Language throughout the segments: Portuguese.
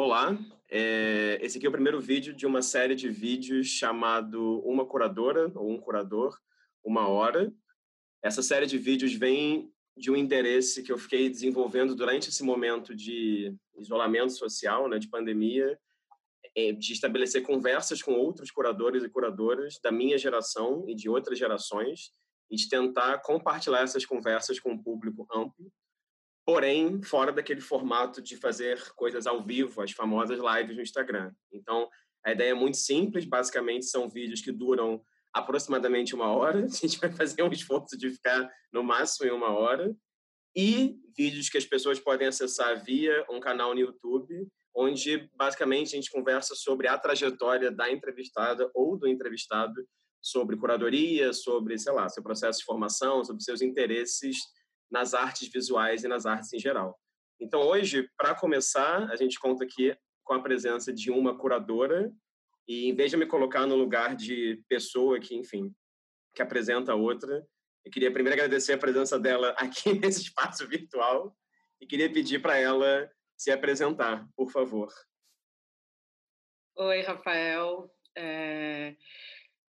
Olá, é, esse aqui é o primeiro vídeo de uma série de vídeos chamado Uma Curadora ou Um Curador, Uma Hora. Essa série de vídeos vem de um interesse que eu fiquei desenvolvendo durante esse momento de isolamento social, né, de pandemia, é, de estabelecer conversas com outros curadores e curadoras da minha geração e de outras gerações e de tentar compartilhar essas conversas com um público amplo porém fora daquele formato de fazer coisas ao vivo, as famosas lives no Instagram. Então, a ideia é muito simples, basicamente são vídeos que duram aproximadamente uma hora, a gente vai fazer um esforço de ficar no máximo em uma hora, e vídeos que as pessoas podem acessar via um canal no YouTube, onde basicamente a gente conversa sobre a trajetória da entrevistada ou do entrevistado, sobre curadoria, sobre, sei lá, seu processo de formação, sobre seus interesses nas artes visuais e nas artes em geral. Então, hoje, para começar, a gente conta aqui com a presença de uma curadora e, em vez de me colocar no lugar de pessoa que, enfim, que apresenta outra, eu queria primeiro agradecer a presença dela aqui nesse espaço virtual e queria pedir para ela se apresentar, por favor. Oi, Rafael. É...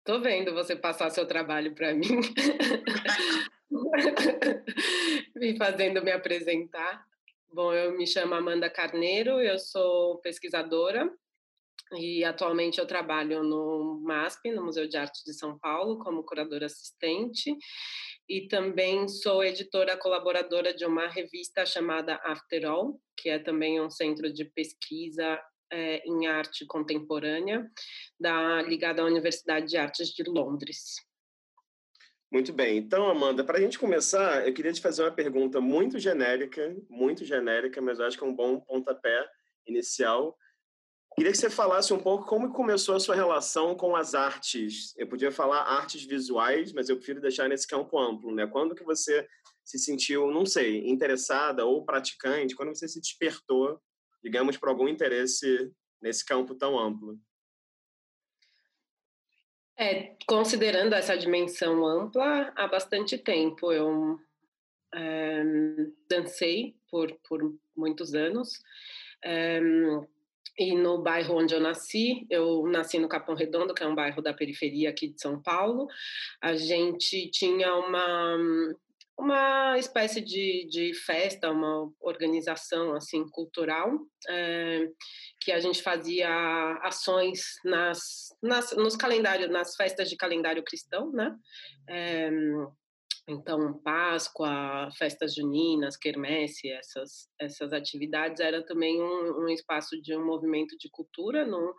Tô vendo você passar seu trabalho para mim. me fazendo me apresentar. Bom, eu me chamo Amanda Carneiro, eu sou pesquisadora e atualmente eu trabalho no MASP, no Museu de Arte de São Paulo, como curadora assistente e também sou editora colaboradora de uma revista chamada After All, que é também um centro de pesquisa é, em arte contemporânea da ligada à Universidade de Artes de Londres. Muito bem. Então, Amanda, para a gente começar, eu queria te fazer uma pergunta muito genérica, muito genérica, mas eu acho que é um bom pontapé inicial. Queria que você falasse um pouco como começou a sua relação com as artes. Eu podia falar artes visuais, mas eu prefiro deixar nesse campo amplo, né? Quando que você se sentiu, não sei, interessada ou praticante? Quando você se despertou, digamos, por algum interesse nesse campo tão amplo? É, considerando essa dimensão ampla, há bastante tempo eu é, dancei por, por muitos anos. É, e no bairro onde eu nasci, eu nasci no Capão Redondo, que é um bairro da periferia aqui de São Paulo. A gente tinha uma uma espécie de, de festa, uma organização assim cultural é, que a gente fazia ações nas, nas nos calendários, nas festas de calendário cristão, né? É, então, Páscoa, festas juninas, quermesse, essas, essas atividades era também um, um espaço de um movimento de cultura no,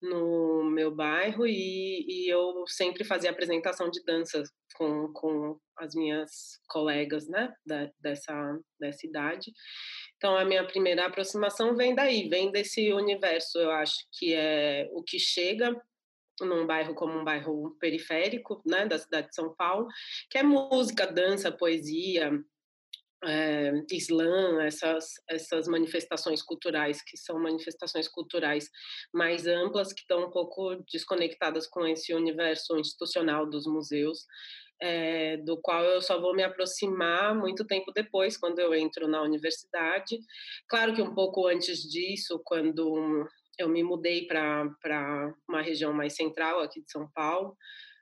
no meu bairro e, e, eu sempre fazia apresentação de dança com, com as minhas colegas né, da, dessa, dessa idade. Então, a minha primeira aproximação vem daí, vem desse universo, eu acho que é o que chega num bairro como um bairro periférico, né, da cidade de São Paulo, que é música, dança, poesia, é, Islã, essas, essas manifestações culturais, que são manifestações culturais mais amplas, que estão um pouco desconectadas com esse universo institucional dos museus, é, do qual eu só vou me aproximar muito tempo depois, quando eu entro na universidade. Claro que um pouco antes disso, quando eu me mudei para uma região mais central aqui de São Paulo,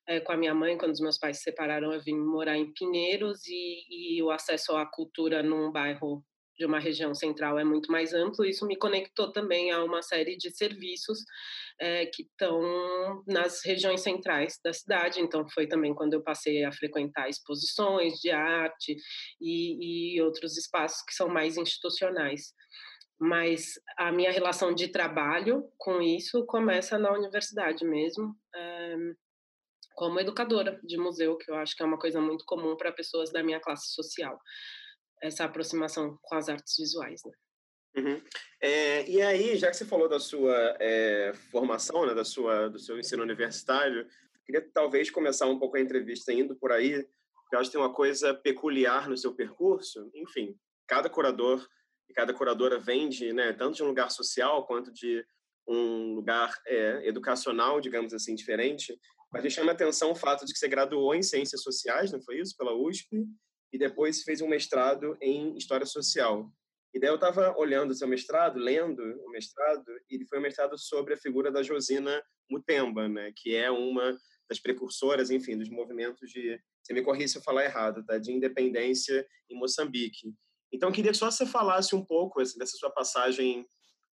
é, com a minha mãe, quando os meus pais se separaram, eu vim morar em Pinheiros e, e o acesso à cultura num bairro de uma região central é muito mais amplo. Isso me conectou também a uma série de serviços é, que estão nas regiões centrais da cidade. Então, foi também quando eu passei a frequentar exposições de arte e, e outros espaços que são mais institucionais. Mas a minha relação de trabalho com isso começa na universidade mesmo. É, como educadora de museu, que eu acho que é uma coisa muito comum para pessoas da minha classe social, essa aproximação com as artes visuais. Né? Uhum. É, e aí, já que você falou da sua é, formação, né, da sua, do seu ensino universitário, queria talvez começar um pouco a entrevista indo por aí, porque eu acho que tem uma coisa peculiar no seu percurso. Enfim, cada curador e cada curadora vende, né, tanto de um lugar social quanto de um lugar é, educacional, digamos assim, diferente. Mas me chama a atenção o fato de que você graduou em Ciências Sociais, não foi isso? Pela USP, e depois fez um mestrado em História Social. E daí eu estava olhando o seu mestrado, lendo o mestrado, e foi um mestrado sobre a figura da Josina Mutemba, né, que é uma das precursoras, enfim, dos movimentos de, você me corrija se eu falar errado, tá, de independência em Moçambique. Então, queria só que você falasse um pouco assim, dessa sua passagem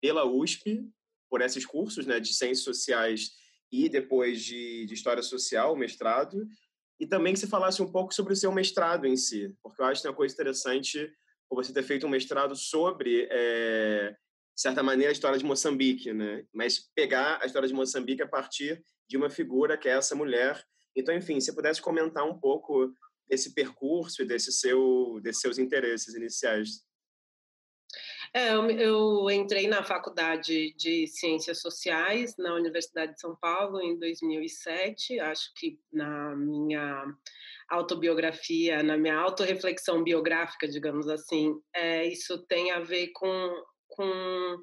pela USP, por esses cursos né, de ciências sociais e depois de, de história social, mestrado, e também que você falasse um pouco sobre o seu mestrado em si, porque eu acho que é uma coisa interessante você ter feito um mestrado sobre, é, de certa maneira, a história de Moçambique, né? mas pegar a história de Moçambique a partir de uma figura que é essa mulher. Então, enfim, se pudesse comentar um pouco desse percurso e desse seu, desses seus interesses iniciais. É, eu, entrei na Faculdade de Ciências Sociais na Universidade de São Paulo em 2007. Acho que na minha autobiografia, na minha autorreflexão biográfica, digamos assim, é, isso tem a ver com, com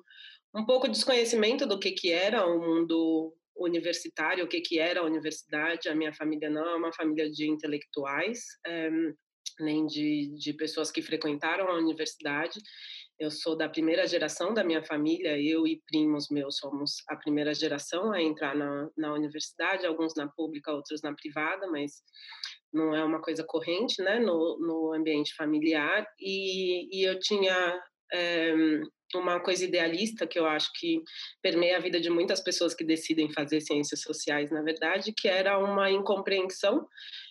um pouco de desconhecimento do que, que era o mundo universitário, o que, que era a universidade. A minha família não é uma família de intelectuais, é, nem de, de pessoas que frequentaram a universidade. Eu sou da primeira geração da minha família, eu e primos meus somos a primeira geração a entrar na, na universidade, alguns na pública, outros na privada, mas não é uma coisa corrente né, no, no ambiente familiar. E, e eu tinha é, uma coisa idealista que eu acho que permeia a vida de muitas pessoas que decidem fazer ciências sociais, na verdade, que era uma incompreensão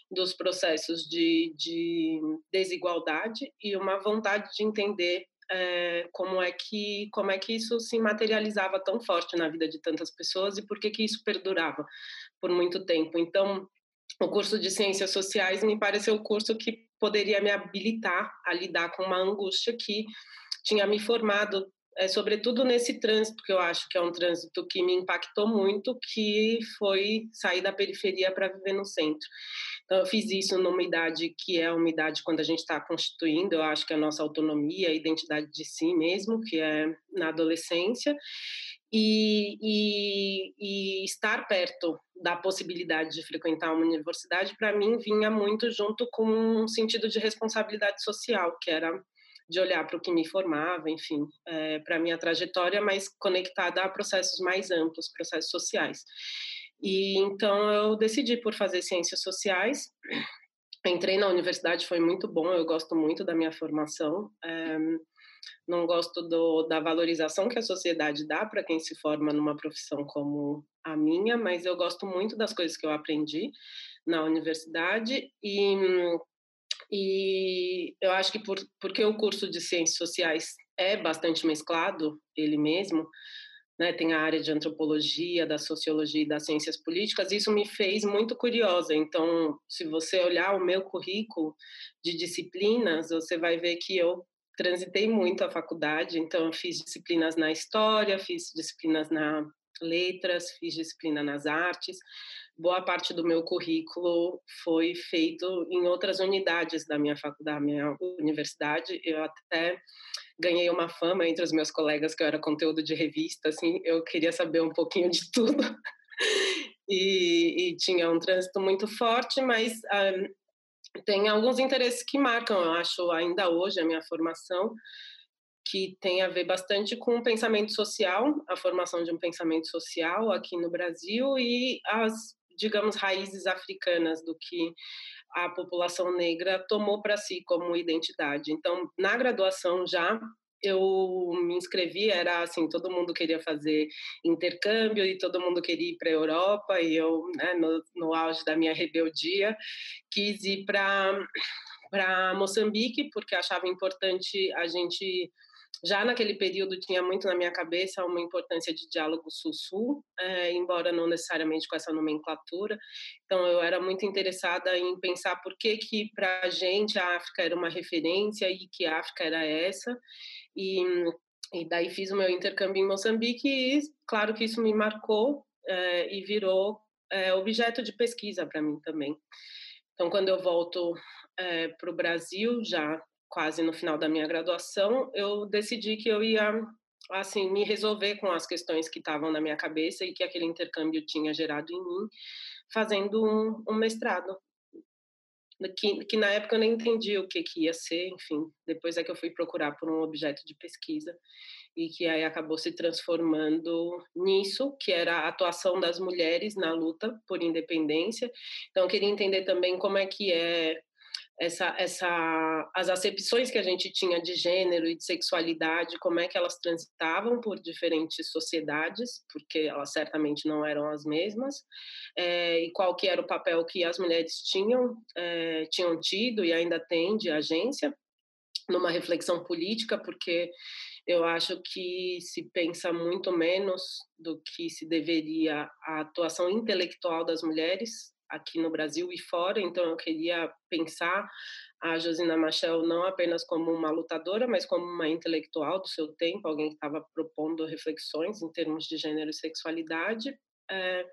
dos processos de, de desigualdade e uma vontade de entender é, como é que como é que isso se materializava tão forte na vida de tantas pessoas e por que que isso perdurava por muito tempo. Então, o curso de ciências sociais me pareceu o curso que poderia me habilitar a lidar com uma angústia que tinha me formado é, sobretudo nesse trânsito que eu acho que é um trânsito que me impactou muito, que foi sair da periferia para viver no centro. Então, eu fiz isso numa idade que é uma idade quando a gente está constituindo, eu acho que a nossa autonomia, a identidade de si mesmo, que é na adolescência, e, e, e estar perto da possibilidade de frequentar uma universidade, para mim, vinha muito junto com um sentido de responsabilidade social, que era de olhar para o que me formava, enfim, é, para a minha trajetória, mas conectada a processos mais amplos, processos sociais. E então eu decidi por fazer ciências sociais. Entrei na universidade, foi muito bom. Eu gosto muito da minha formação. É, não gosto do, da valorização que a sociedade dá para quem se forma numa profissão como a minha, mas eu gosto muito das coisas que eu aprendi na universidade e, e eu acho que por, porque o curso de ciências sociais é bastante mesclado, ele mesmo, né, tem a área de antropologia, da sociologia e das ciências políticas, isso me fez muito curiosa. Então, se você olhar o meu currículo de disciplinas, você vai ver que eu transitei muito a faculdade, então eu fiz disciplinas na história, fiz disciplinas na letras, fiz disciplina nas artes. Boa parte do meu currículo foi feito em outras unidades da minha faculdade, da minha universidade. Eu até ganhei uma fama entre os meus colegas que eu era conteúdo de revista, assim, eu queria saber um pouquinho de tudo. e, e, tinha um trânsito muito forte, mas um, tem alguns interesses que marcam, eu acho, ainda hoje a minha formação, que tem a ver bastante com o pensamento social, a formação de um pensamento social aqui no Brasil e as, digamos, raízes africanas do que a população negra tomou para si como identidade. Então, na graduação já eu me inscrevi, era assim, todo mundo queria fazer intercâmbio e todo mundo queria ir para a Europa e eu, né, no, no auge da minha rebeldia, quis ir para para Moçambique porque achava importante a gente já naquele período tinha muito na minha cabeça uma importância de diálogo sul-sul, é, embora não necessariamente com essa nomenclatura. Então eu era muito interessada em pensar por que que para a gente a África era uma referência e que a África era essa. E, e daí fiz o meu intercâmbio em Moçambique e claro que isso me marcou é, e virou é, objeto de pesquisa para mim também. Então quando eu volto é, para o Brasil já quase no final da minha graduação, eu decidi que eu ia assim me resolver com as questões que estavam na minha cabeça e que aquele intercâmbio tinha gerado em mim, fazendo um, um mestrado. que, que na época eu nem entendi o que, que ia ser, enfim, depois é que eu fui procurar por um objeto de pesquisa e que aí acabou se transformando nisso, que era a atuação das mulheres na luta por independência. Então, eu queria entender também como é que é essa, essa, as acepções que a gente tinha de gênero e de sexualidade, como é que elas transitavam por diferentes sociedades, porque elas certamente não eram as mesmas, é, e qual que era o papel que as mulheres tinham, é, tinham tido e ainda têm de agência numa reflexão política, porque eu acho que se pensa muito menos do que se deveria a atuação intelectual das mulheres aqui no Brasil e fora, então eu queria pensar a Josina Machel não apenas como uma lutadora, mas como uma intelectual do seu tempo, alguém que estava propondo reflexões em termos de gênero e sexualidade, é,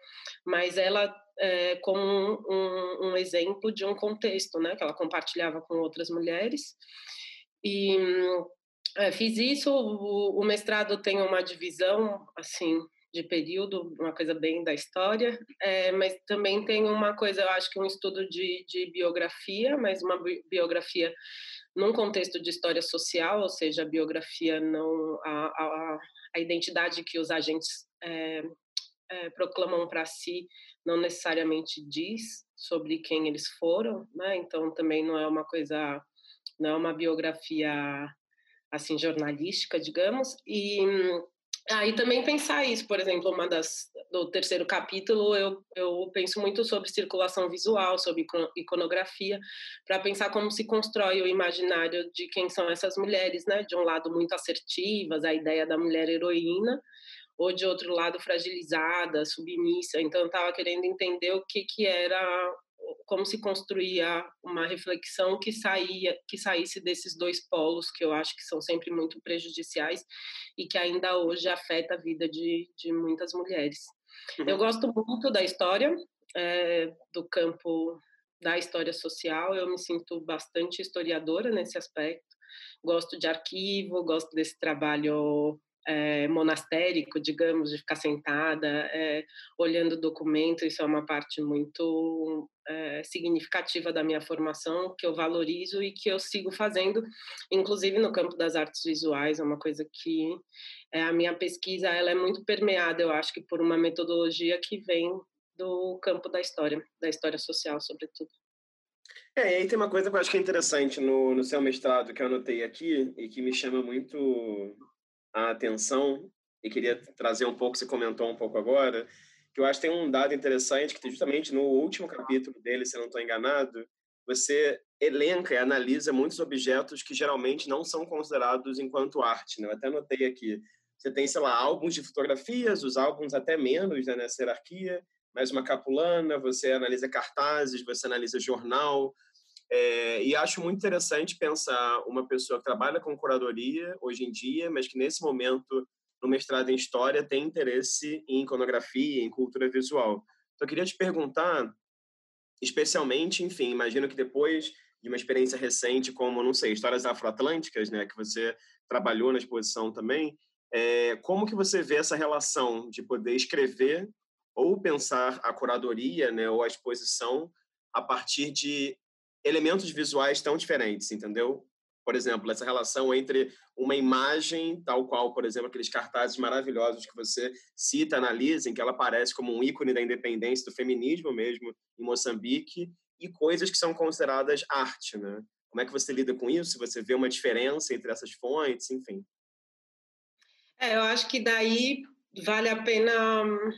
mas ela é, como um, um, um, exemplo de um contexto, né, que ela compartilhava com outras mulheres, e é, fiz isso, o, o, mestrado tem uma divisão, assim, de período, uma coisa bem da história, é, mas também tem uma coisa, eu acho que um estudo de, de biografia, mas uma biografia num contexto de história social, ou seja, a biografia não a, a, a identidade que os agentes é, é, proclamam para si não necessariamente diz sobre quem eles foram, né? Então também não é uma coisa, não é uma biografia assim jornalística, digamos, e aí ah, também pensar isso, por exemplo, uma das do terceiro capítulo eu, eu penso muito sobre circulação visual, sobre iconografia, para pensar como se constrói o imaginário de quem são essas mulheres, né? De um lado muito assertivas, a ideia da mulher heroína, ou de outro lado fragilizada, submissa. Então eu estava querendo entender o que que era como se construía uma reflexão que saía que saísse desses dois polos que eu acho que são sempre muito prejudiciais e que ainda hoje afeta a vida de, de muitas mulheres. Uhum. Eu gosto muito da história é, do campo da história social. Eu me sinto bastante historiadora nesse aspecto. Gosto de arquivo, gosto desse trabalho é, monastérico, digamos, de ficar sentada é, olhando documento, isso é uma parte muito é, significativa da minha formação, que eu valorizo e que eu sigo fazendo, inclusive no campo das artes visuais, é uma coisa que a minha pesquisa ela é muito permeada, eu acho que por uma metodologia que vem do campo da história, da história social, sobretudo. É, e aí tem uma coisa que eu acho que é interessante no, no seu mestrado que eu anotei aqui e que me chama muito a atenção e queria trazer um pouco, você comentou um pouco agora, que eu acho que tem um dado interessante, que justamente no último capítulo dele, se não estou enganado, você elenca e analisa muitos objetos que geralmente não são considerados enquanto arte. Né? Eu até anotei aqui. Você tem, sei lá, álbuns de fotografias, os álbuns até menos né, nessa hierarquia, mais uma capulana, você analisa cartazes, você analisa jornal, é, e acho muito interessante pensar uma pessoa que trabalha com curadoria hoje em dia, mas que nesse momento, no mestrado em História, tem interesse em iconografia, em cultura visual. Então, eu queria te perguntar, especialmente, enfim, imagino que depois de uma experiência recente como, não sei, Histórias Afroatlânticas, né, que você trabalhou na exposição também, é, como que você vê essa relação de poder escrever ou pensar a curadoria, né, ou a exposição a partir de elementos visuais tão diferentes, entendeu? Por exemplo, essa relação entre uma imagem, tal qual, por exemplo, aqueles cartazes maravilhosos que você cita, analisa, em que ela aparece como um ícone da independência, do feminismo mesmo, em Moçambique, e coisas que são consideradas arte, né? Como é que você lida com isso? Você vê uma diferença entre essas fontes, enfim? É, eu acho que daí vale a pena hum,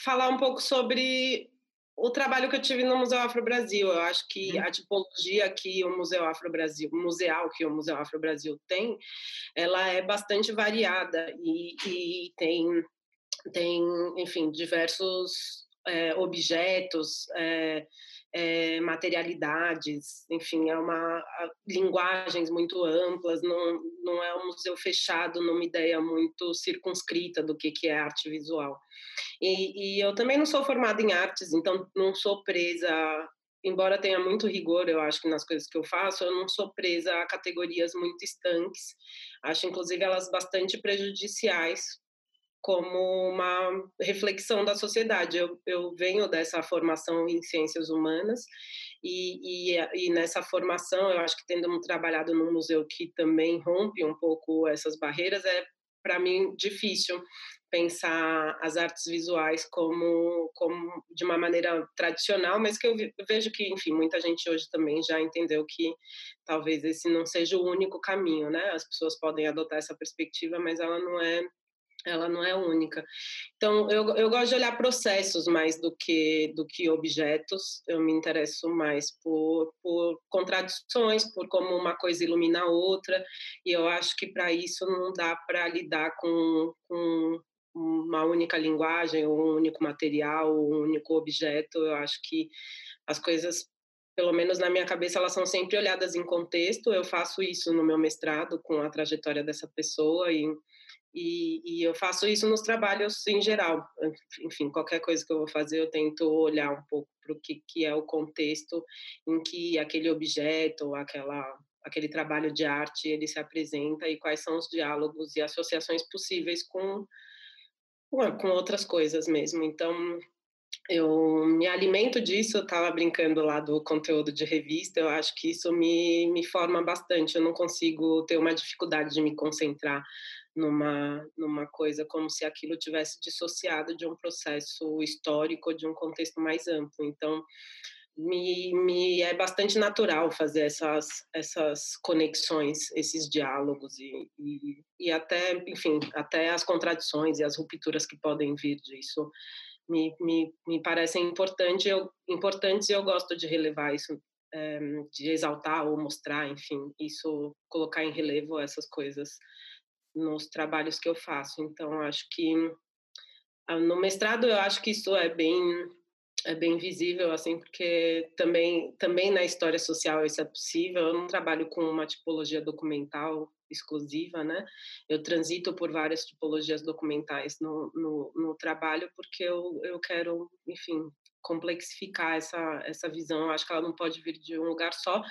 falar um pouco sobre o trabalho que eu tive no Museu Afro Brasil. Eu acho que uhum. a tipologia que o Museu Afro Brasil, museal que o Museu Afro Brasil tem, ela é bastante variada e, e tem, tem, enfim, diversos é, objetos. É, é, materialidades, enfim, é uma linguagens muito amplas, não, não é um museu fechado numa ideia muito circunscrita do que, que é arte visual. E, e eu também não sou formada em artes, então não sou presa embora tenha muito rigor, eu acho que nas coisas que eu faço, eu não sou presa a categorias muito estanques. Acho, inclusive, elas bastante prejudiciais como uma reflexão da sociedade. Eu, eu venho dessa formação em ciências humanas e, e, e, nessa formação, eu acho que tendo trabalhado num museu que também rompe um pouco essas barreiras, é para mim difícil pensar as artes visuais como, como de uma maneira tradicional, mas que eu vejo que, enfim, muita gente hoje também já entendeu que talvez esse não seja o único caminho, né? As pessoas podem adotar essa perspectiva, mas ela não é ela não é única. Então, eu, eu gosto de olhar processos mais do que, do que objetos, eu me interesso mais por, por contradições, por como uma coisa ilumina a outra, e eu acho que para isso não dá para lidar com, com uma única linguagem, ou um único material, ou um único objeto, eu acho que as coisas pelo menos na minha cabeça, elas são sempre olhadas em contexto. Eu faço isso no meu mestrado com a trajetória dessa pessoa e e, e, eu faço isso nos trabalhos em geral. Enfim, qualquer coisa que eu vou fazer, eu tento olhar um pouco para o que, que é o contexto em que aquele objeto, aquela, aquele trabalho de arte, ele se apresenta e quais são os diálogos e associações possíveis com, com outras coisas mesmo. Então, eu me alimento disso, eu estava brincando lá do conteúdo de revista, eu acho que isso me, me forma bastante, eu não consigo ter uma dificuldade de me concentrar numa, numa coisa como se aquilo tivesse dissociado de um processo histórico, de um contexto mais amplo. Então, me, me é bastante natural fazer essas, essas conexões, esses diálogos e, e, e até, enfim, até as contradições e as rupturas que podem vir disso me, me, me parecem importante, eu, importantes e eu gosto de relevar isso, é, de exaltar ou mostrar, enfim, isso, colocar em relevo essas coisas nos trabalhos que eu faço. Então, acho que ah, no mestrado eu acho que isso é bem é bem visível assim porque também também na história social isso é possível eu não trabalho com uma tipologia documental exclusiva né eu transito por várias tipologias documentais no, no, no trabalho porque eu, eu quero enfim complexificar essa, essa visão. Acho que ela não pode vir de um lugar só.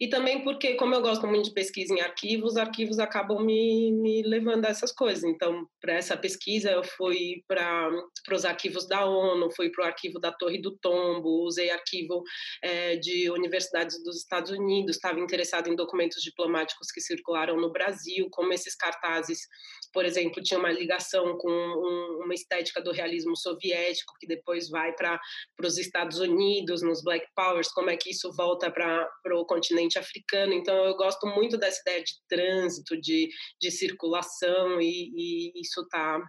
E também porque, como eu gosto muito de pesquisa em arquivos, arquivos acabam me, me levando a essas coisas. Então, para essa pesquisa, eu fui para os arquivos da ONU, fui para o arquivo da Torre do Tombo, usei arquivo é, de universidades dos Estados Unidos, estava interessado em documentos diplomáticos que circularam no Brasil, como esses cartazes, por exemplo, tinha uma ligação com um, uma estética do realismo soviético, que depois vai para os Estados Unidos, nos Black Powers, como é que isso volta para o continente africano. Então, eu gosto muito dessa ideia de trânsito, de, de circulação, e, e isso está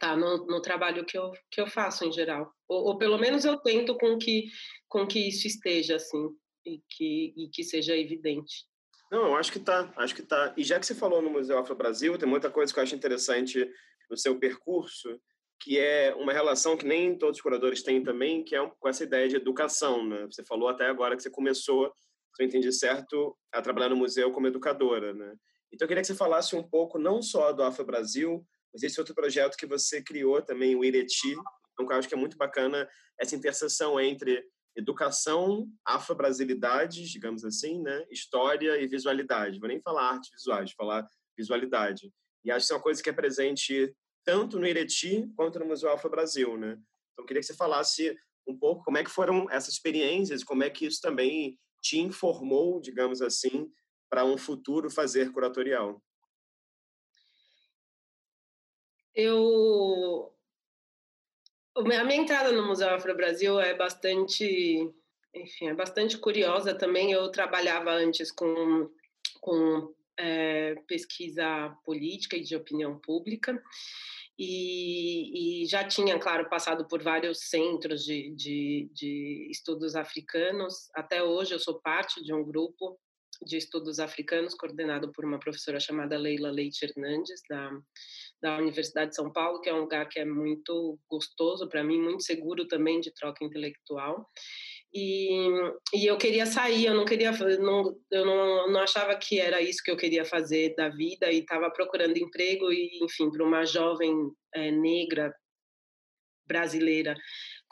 tá no, no, trabalho que eu, que eu faço em geral. Ou, ou, pelo menos eu tento com que, com que isso esteja assim, e que, e que seja evidente. Não, eu acho que tá, acho que tá. E já que você falou no Museu Afro Brasil, tem muita coisa que eu acho interessante no seu percurso que é uma relação que nem todos os curadores têm também, que é com essa ideia de educação. Né? Você falou até agora que você começou, se eu entendi certo, a trabalhar no museu como educadora. Né? Então, eu queria que você falasse um pouco, não só do Afro Brasil, mas esse outro projeto que você criou também, o Ireti. Então, eu acho que é muito bacana essa interseção entre educação, afro-brasilidade, digamos assim, né? história e visualidade. Vou nem falar arte visuais, falar visualidade. E acho que é uma coisa que é presente tanto no Ireti quanto no Museu Alfa Brasil, né? Então, queria que você falasse um pouco como é que foram essas experiências, como é que isso também te informou, digamos assim, para um futuro fazer curatorial. Eu a minha entrada no Museu Afro Brasil é bastante, enfim, é bastante curiosa também. Eu trabalhava antes com, com é, pesquisa política e de opinião pública e, e, já tinha, claro, passado por vários centros de, de, de, estudos africanos. Até hoje eu sou parte de um grupo de estudos africanos coordenado por uma professora chamada Leila Leite Hernandes, da, da Universidade de São Paulo, que é um lugar que é muito gostoso para mim, muito seguro também de troca intelectual. E, e eu queria sair, eu não queria, não, eu não, não achava que era isso que eu queria fazer da vida e estava procurando emprego e, enfim, para uma jovem é, negra brasileira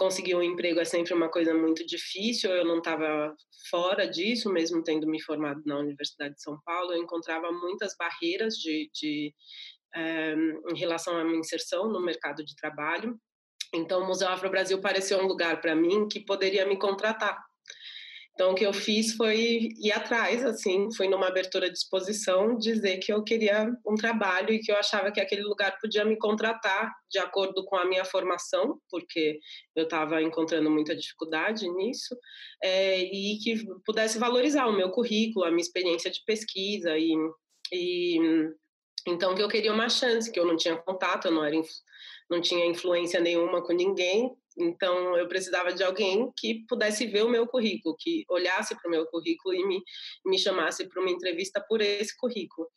conseguir um emprego é sempre uma coisa muito difícil. Eu não estava fora disso, mesmo tendo me formado na Universidade de São Paulo. Eu encontrava muitas barreiras de, de é, em relação à minha inserção no mercado de trabalho. Então, o Museu Afro Brasil pareceu um lugar para mim que poderia me contratar então, o que eu fiz foi ir atrás, assim, fui numa abertura de exposição dizer que eu queria um trabalho e que eu achava que aquele lugar podia me contratar de acordo com a minha formação, porque eu estava encontrando muita dificuldade nisso, é, e que pudesse valorizar o meu currículo, a minha experiência de pesquisa e, e então que eu queria uma chance, que eu não tinha contato, eu não era não tinha influência nenhuma com ninguém, então, eu precisava de alguém que pudesse ver o meu currículo, que olhasse para o meu currículo e me, me chamasse para uma entrevista por esse currículo.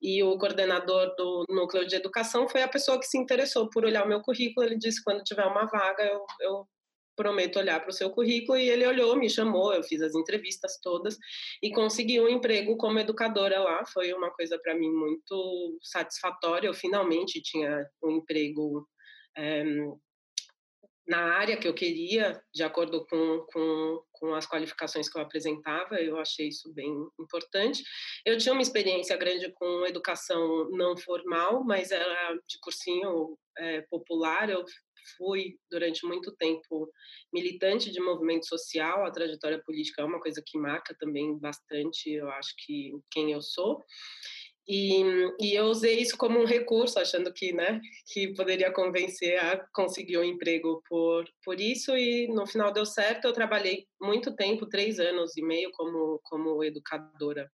E o coordenador do núcleo de educação foi a pessoa que se interessou por olhar o meu currículo. Ele disse: quando tiver uma vaga, eu, eu prometo olhar para o seu currículo. E ele olhou, me chamou, eu fiz as entrevistas todas e consegui um emprego como educadora lá. Foi uma coisa para mim muito satisfatória. Eu finalmente tinha um emprego. É, na área que eu queria, de acordo com, com, com as qualificações que eu apresentava, eu achei isso bem importante. Eu tinha uma experiência grande com educação não formal, mas era de cursinho é, popular. Eu fui durante muito tempo militante de movimento social. A trajetória política é uma coisa que marca também bastante, eu acho que quem eu sou. E, e, eu usei isso como um recurso, achando que, né, que poderia convencer a conseguir um emprego por, por isso. E no final deu certo. Eu trabalhei muito tempo, três anos e meio, como, como educadora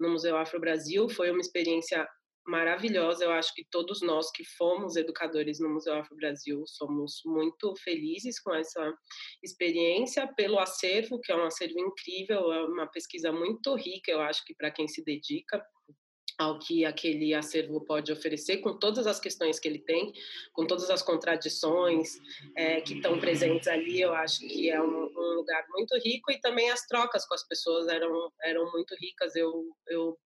no Museu Afro Brasil. Foi uma experiência maravilhosa. Eu acho que todos nós que fomos educadores no Museu Afro Brasil somos muito felizes com essa experiência, pelo acervo, que é um acervo incrível, é uma pesquisa muito rica, eu acho que para quem se dedica ao que aquele acervo pode oferecer, com todas as questões que ele tem, com todas as contradições é, que estão presentes ali, eu acho que é um, um, lugar muito rico e também as trocas com as pessoas eram, eram muito ricas. Eu, eu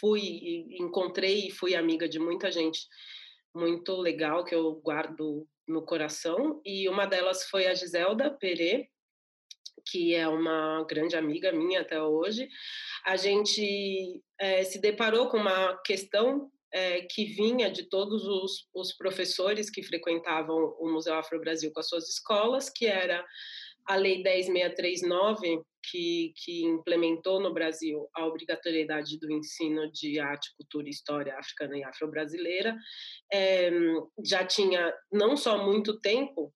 fui encontrei e fui amiga de muita gente muito legal que eu guardo no coração e uma delas foi a Giselda Perê, que é uma grande amiga minha até hoje, a gente é, se deparou com uma questão é, que vinha de todos os, os, professores que frequentavam o Museu Afro Brasil com as suas escolas, que era a Lei 10639, que, que implementou no Brasil a obrigatoriedade do ensino de arte, cultura história africana e afro-brasileira, é, já tinha não só muito tempo,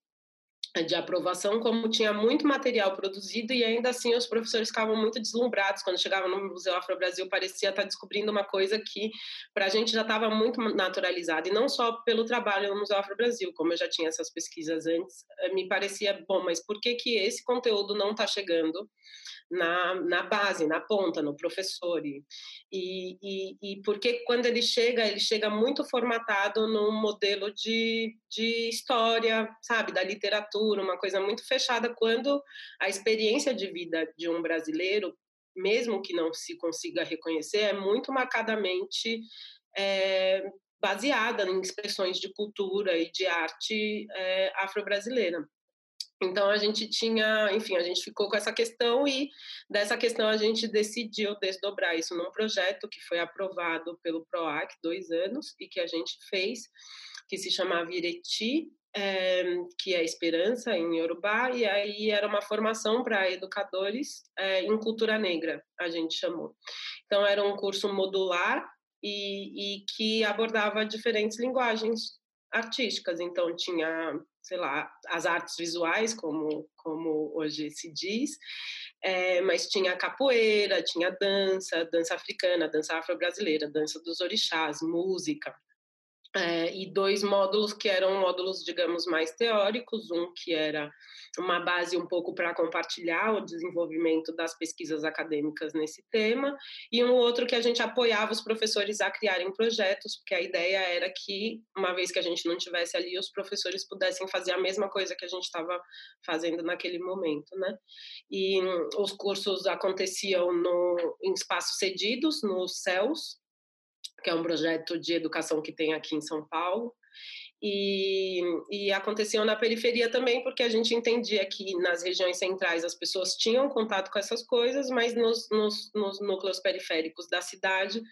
de aprovação, como tinha muito material produzido e ainda assim os professores ficavam muito deslumbrados quando chegavam no Museu Afro Brasil, parecia estar descobrindo uma coisa que para a gente já estava muito naturalizada e não só pelo trabalho no Museu Afro Brasil, como eu já tinha essas pesquisas antes, eh, me parecia bom, mas por que que esse conteúdo não está chegando na, na base, na ponta, no professor. E, e, e porque quando ele chega, ele chega muito formatado num modelo de, de história, sabe, da literatura, uma coisa muito fechada, quando a experiência de vida de um brasileiro, mesmo que não se consiga reconhecer, é muito marcadamente é, baseada em expressões de cultura e de arte é, afro-brasileira. Então a gente tinha, enfim, a gente ficou com essa questão e dessa questão a gente decidiu desdobrar isso num projeto que foi aprovado pelo PROAC dois anos e que a gente fez, que se chamava Ireti, é, que é Esperança em Yorubá, e aí era uma formação para educadores é, em cultura negra, a gente chamou. Então era um curso modular e, e que abordava diferentes linguagens artísticas. Então tinha sei lá, as artes visuais, como, como hoje se diz, é, mas tinha capoeira, tinha dança, dança africana, dança afro-brasileira, dança dos orixás, música. É, e dois módulos que eram módulos, digamos, mais teóricos, um que era uma base um pouco para compartilhar o desenvolvimento das pesquisas acadêmicas nesse tema, e um outro que a gente apoiava os professores a criarem projetos, porque a ideia era que, uma vez que a gente não tivesse ali, os professores pudessem fazer a mesma coisa que a gente estava fazendo naquele momento, né? E os cursos aconteciam no, em espaços cedidos, nos CELS, que é um projeto de educação que tem aqui em São Paulo. E, e na periferia também, porque a gente entendia que nas regiões centrais as pessoas tinham contato com essas coisas, mas nos, nos, nos núcleos periféricos da cidade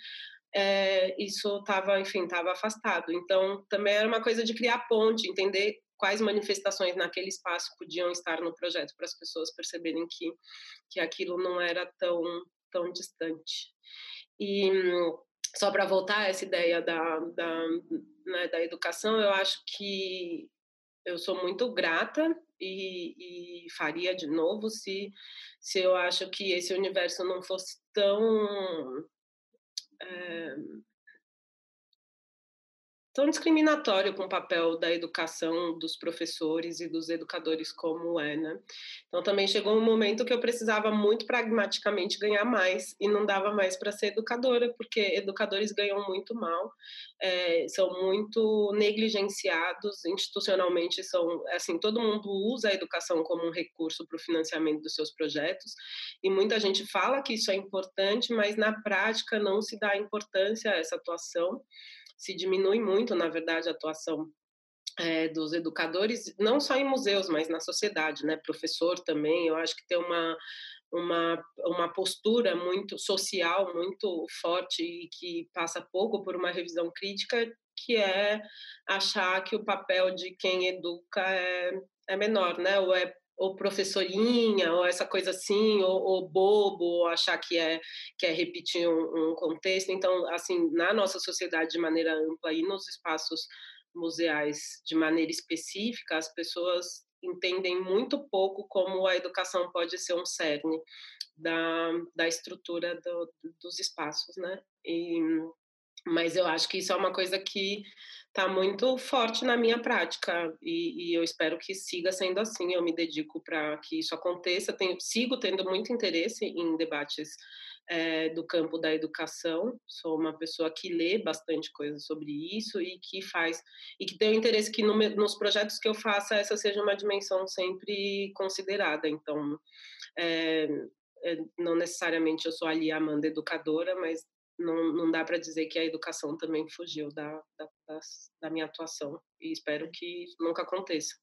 é, isso estava, enfim, estava afastado. Então, também era uma coisa de criar ponte, entender quais manifestações naquele espaço podiam estar no projeto para as pessoas perceberem que que aquilo não era tão tão distante. E só para voltar a essa ideia da, da, né, da educação, eu acho que eu sou muito grata e, e, faria de novo se, se eu acho que esse universo não fosse tão é, tão discriminatório com o papel da educação dos professores e dos educadores como é, né? Então também chegou um momento que eu precisava muito pragmaticamente ganhar mais e não dava mais para ser educadora porque educadores ganham muito mal, é, são muito negligenciados institucionalmente, são assim todo mundo usa a educação como um recurso para o financiamento dos seus projetos e muita gente fala que isso é importante, mas na prática não se dá importância a essa atuação se diminui muito, na verdade, a atuação é, dos educadores, não só em museus, mas na sociedade, né? Professor também, eu acho que tem uma, uma, uma postura muito social, muito forte e que passa pouco por uma revisão crítica, que é achar que o papel de quem educa é, é menor, né? Ou é ou professorinha, ou essa coisa assim, ou, ou bobo, ou achar que é, que é repetir um, um, contexto. Então, assim, na nossa sociedade de maneira ampla e nos espaços museais de maneira específica, as pessoas entendem muito pouco como a educação pode ser um cerne da, da estrutura do, dos espaços, né? E, mas eu acho que isso é uma coisa que está muito forte na minha prática e, e, eu espero que siga sendo assim. Eu me dedico para que isso aconteça. Tenho, sigo tendo muito interesse em debates é, do campo da educação. Sou uma pessoa que lê bastante coisa sobre isso e que faz e que tem o interesse que no, nos projetos que eu faça essa seja uma dimensão sempre considerada. Então, é, não necessariamente eu sou ali a Amanda educadora, mas não, não dá para dizer que a educação também fugiu da, da, da, minha atuação e espero que nunca aconteça.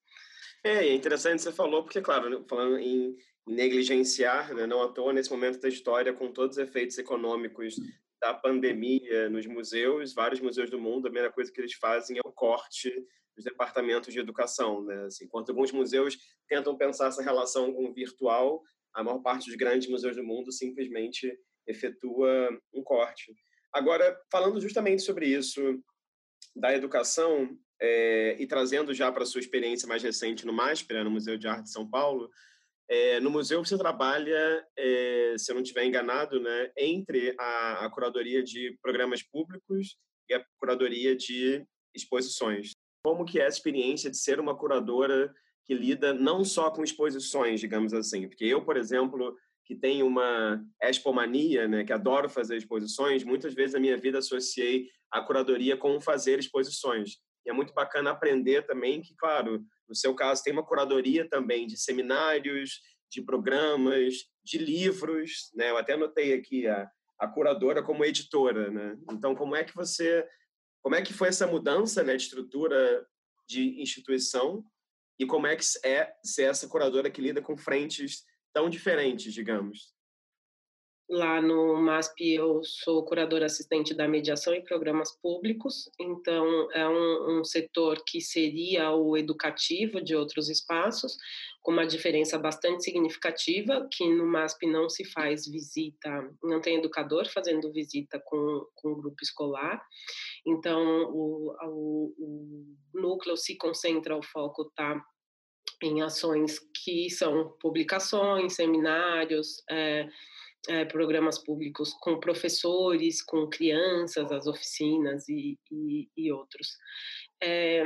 É, é interessante você falou, porque, claro, né, falando em negligenciar, né, não à toa, nesse momento da história, com todos os efeitos econômicos da pandemia nos museus, vários museus do mundo, a primeira coisa que eles fazem é o corte dos departamentos de educação. Né? Assim, enquanto alguns museus tentam pensar essa relação com o virtual, a maior parte dos grandes museus do mundo simplesmente efetua um corte. Agora, falando justamente sobre isso da educação é, e trazendo já para a sua experiência mais recente no MASPER, no Museu de Arte de São Paulo, é, no museu você trabalha, é, se eu não estiver enganado, né, entre a, a, curadoria de programas públicos e a curadoria de exposições. Como que é a experiência de ser uma curadora que lida não só com exposições, digamos assim? Porque eu, por exemplo, que tem uma expomania, né, que adoro fazer exposições, muitas vezes na minha vida associei a curadoria com fazer exposições. E é muito bacana aprender também que, claro, no seu caso tem uma curadoria também de seminários, de programas, de livros, né? Eu até anotei aqui a, a curadora como editora, né? Então, como é que você, como é que foi essa mudança, né, de estrutura de instituição e como é que é ser essa curadora que lida com frentes tão diferentes, digamos? Lá no MASP eu sou curadora assistente da mediação em programas públicos, então é um, um, setor que seria o educativo de outros espaços, com uma diferença bastante significativa, que no MASP não se faz visita, não tem educador fazendo visita com, com o grupo escolar, então o, o, o núcleo se concentra, o foco está em ações que são publicações, seminários, é, é, programas públicos com professores, com crianças, as oficinas e, e, e outros. É,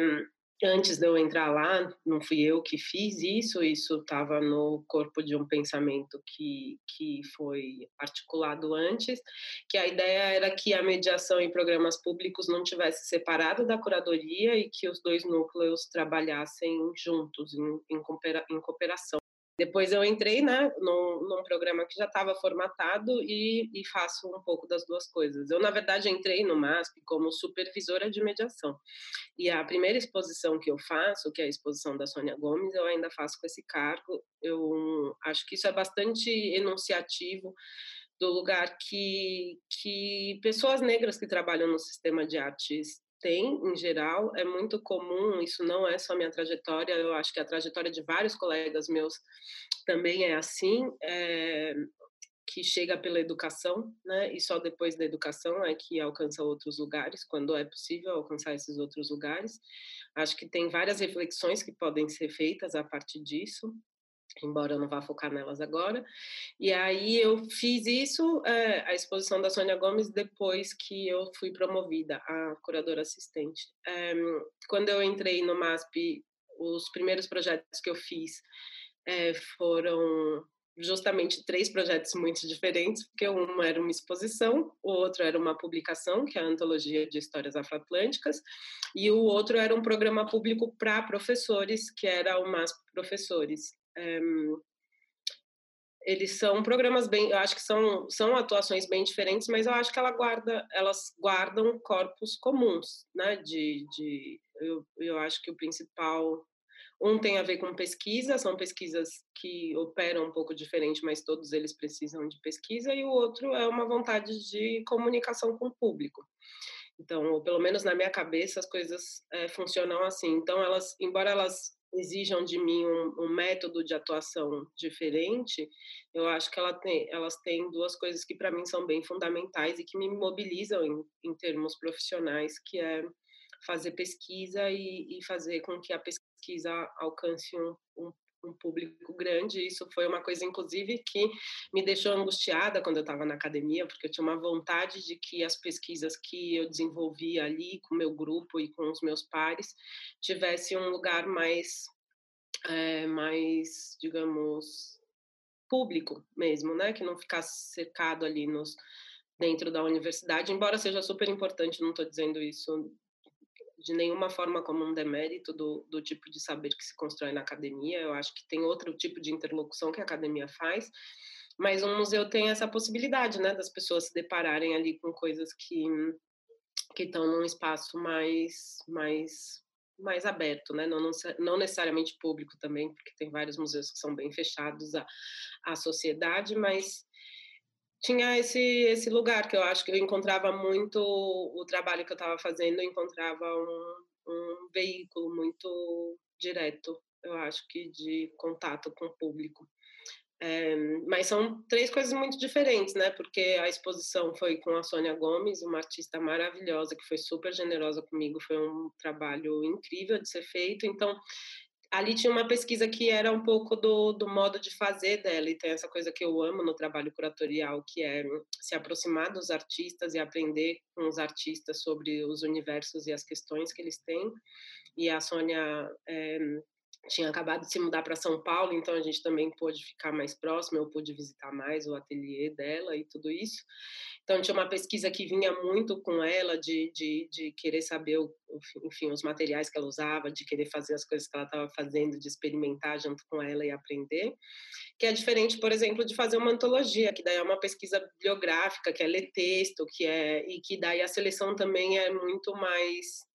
antes de eu entrar lá, não fui eu que fiz isso, isso estava no corpo de um pensamento que, que foi articulado antes, que a ideia era que a mediação em programas públicos não tivesse separado da curadoria e que os dois núcleos trabalhassem juntos, em, em, cooperação. Depois eu entrei né, num, num programa que já estava formatado e, e, faço um pouco das duas coisas. Eu, na verdade, entrei no MASP como supervisora de mediação. E a primeira exposição que eu faço, que é a exposição da Sônia Gomes, eu ainda faço com esse cargo. Eu acho que isso é bastante enunciativo do lugar que, que pessoas negras que trabalham no sistema de artes têm, em geral. É muito comum, isso não é só minha trajetória, eu acho que a trajetória de vários colegas meus também é assim. É, que chega pela educação, né? E só depois da educação é que alcança outros lugares, quando é possível alcançar esses outros lugares. Acho que tem várias reflexões que podem ser feitas a partir disso embora eu não vá focar nelas agora. E aí eu fiz isso, é, a exposição da Sônia Gomes, depois que eu fui promovida a curadora assistente. É, quando eu entrei no MASP, os primeiros projetos que eu fiz é, foram justamente três projetos muito diferentes, porque um era uma exposição, o outro era uma publicação, que é a Antologia de Histórias Afroatlânticas, e o outro era um programa público para professores, que era o MASP Professores. Um, eles são programas bem, eu acho que são, são atuações bem diferentes, mas eu acho que ela guarda, elas guardam corpos comuns, né? De, de eu, eu acho que o principal um tem a ver com pesquisa, são pesquisas que operam um pouco diferente, mas todos eles precisam de pesquisa, e o outro é uma vontade de comunicação com o público. Então, ou pelo menos na minha cabeça, as coisas é, funcionam assim. Então, elas, embora elas exijam de mim um, um, método de atuação diferente, eu acho que ela tem, elas têm duas coisas que para mim são bem fundamentais e que me mobilizam em, em termos profissionais, que é fazer pesquisa e, e, fazer com que a pesquisa alcance um, um, um público grande. Isso foi uma coisa, inclusive, que me deixou angustiada quando eu estava na academia, porque eu tinha uma vontade de que as pesquisas que eu desenvolvia ali com o meu grupo e com os meus pares tivessem um lugar mais, é, mais digamos, público mesmo, né? Que não ficasse cercado ali nos dentro da universidade, embora seja super importante, não estou dizendo isso de nenhuma forma como um demérito do, do tipo de saber que se constrói na academia. Eu acho que tem outro tipo de interlocução que a academia faz, mas um museu tem essa possibilidade, né, das pessoas se depararem ali com coisas que que estão num espaço mais mais mais aberto, né? Não, não, não, necessariamente público também, porque tem vários museus que são bem fechados à, à sociedade, mas tinha esse esse lugar que eu acho que eu encontrava muito o trabalho que eu estava fazendo, eu encontrava um, um veículo muito direto, eu acho que de contato com o público. É, mas são três coisas muito diferentes, né? Porque a exposição foi com a Sônia Gomes, uma artista maravilhosa que foi super generosa comigo, foi um trabalho incrível de ser feito. Então, ali tinha uma pesquisa que era um pouco do, do modo de fazer dela, e tem essa coisa que eu amo no trabalho curatorial, que é se aproximar dos artistas e aprender com os artistas sobre os universos e as questões que eles têm. E a Sônia é, tinha acabado de se mudar para São Paulo, então a gente também pôde ficar mais próximo, eu pude visitar mais o ateliê dela e tudo isso. Então, tinha uma pesquisa que vinha muito com ela, de, de, de querer saber, o, enfim, os materiais que ela usava, de querer fazer as coisas que ela estava fazendo, de experimentar junto com ela e aprender, que é diferente, por exemplo, de fazer uma antologia, que daí é uma pesquisa bibliográfica, que é ler texto, que é, e que daí a seleção também é muito mais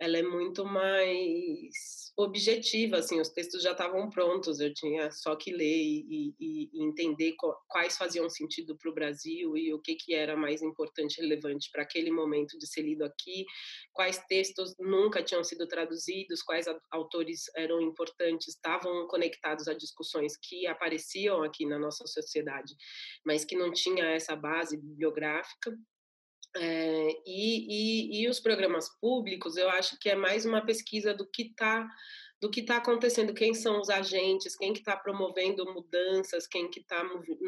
ela é muito mais objetiva, assim, os textos já estavam prontos, eu tinha só que ler e, e, e entender quais faziam sentido para o Brasil e o que, que era mais importante e relevante para aquele momento de ser lido aqui, quais textos nunca tinham sido traduzidos, quais autores eram importantes, estavam conectados a discussões que apareciam aqui na nossa sociedade, mas que não tinha essa base bibliográfica. É, e, e, e, os programas públicos, eu acho que é mais uma pesquisa do que está do que está acontecendo, quem são os agentes, quem que está promovendo mudanças, quem que está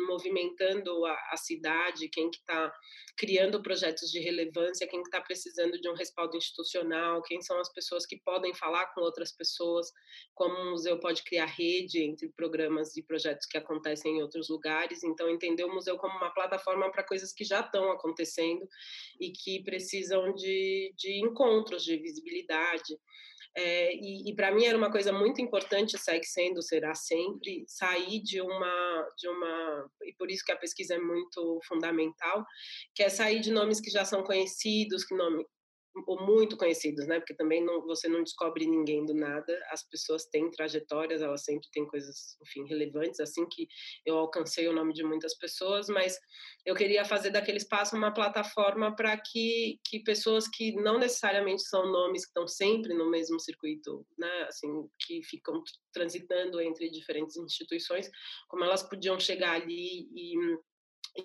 movimentando a, a, cidade, quem que está criando projetos de relevância, quem que está precisando de um respaldo institucional, quem são as pessoas que podem falar com outras pessoas, como o museu pode criar rede entre programas e projetos que acontecem em outros lugares. Então, entender o museu como uma plataforma para coisas que já estão acontecendo e que precisam de, de encontros, de visibilidade. É, e, e para mim era uma coisa muito importante, segue sendo, será sempre, sair de uma, de uma, e por isso que a pesquisa é muito fundamental, que é sair de nomes que já são conhecidos, que nome, ou muito conhecidos, né? Porque também não, você não descobre ninguém do nada. As pessoas têm trajetórias, elas sempre têm coisas, enfim, relevantes. Assim que eu alcancei o nome de muitas pessoas, mas eu queria fazer daquele espaço uma plataforma para que que pessoas que não necessariamente são nomes que estão sempre no mesmo circuito, né? Assim, que ficam transitando entre diferentes instituições, como elas podiam chegar ali e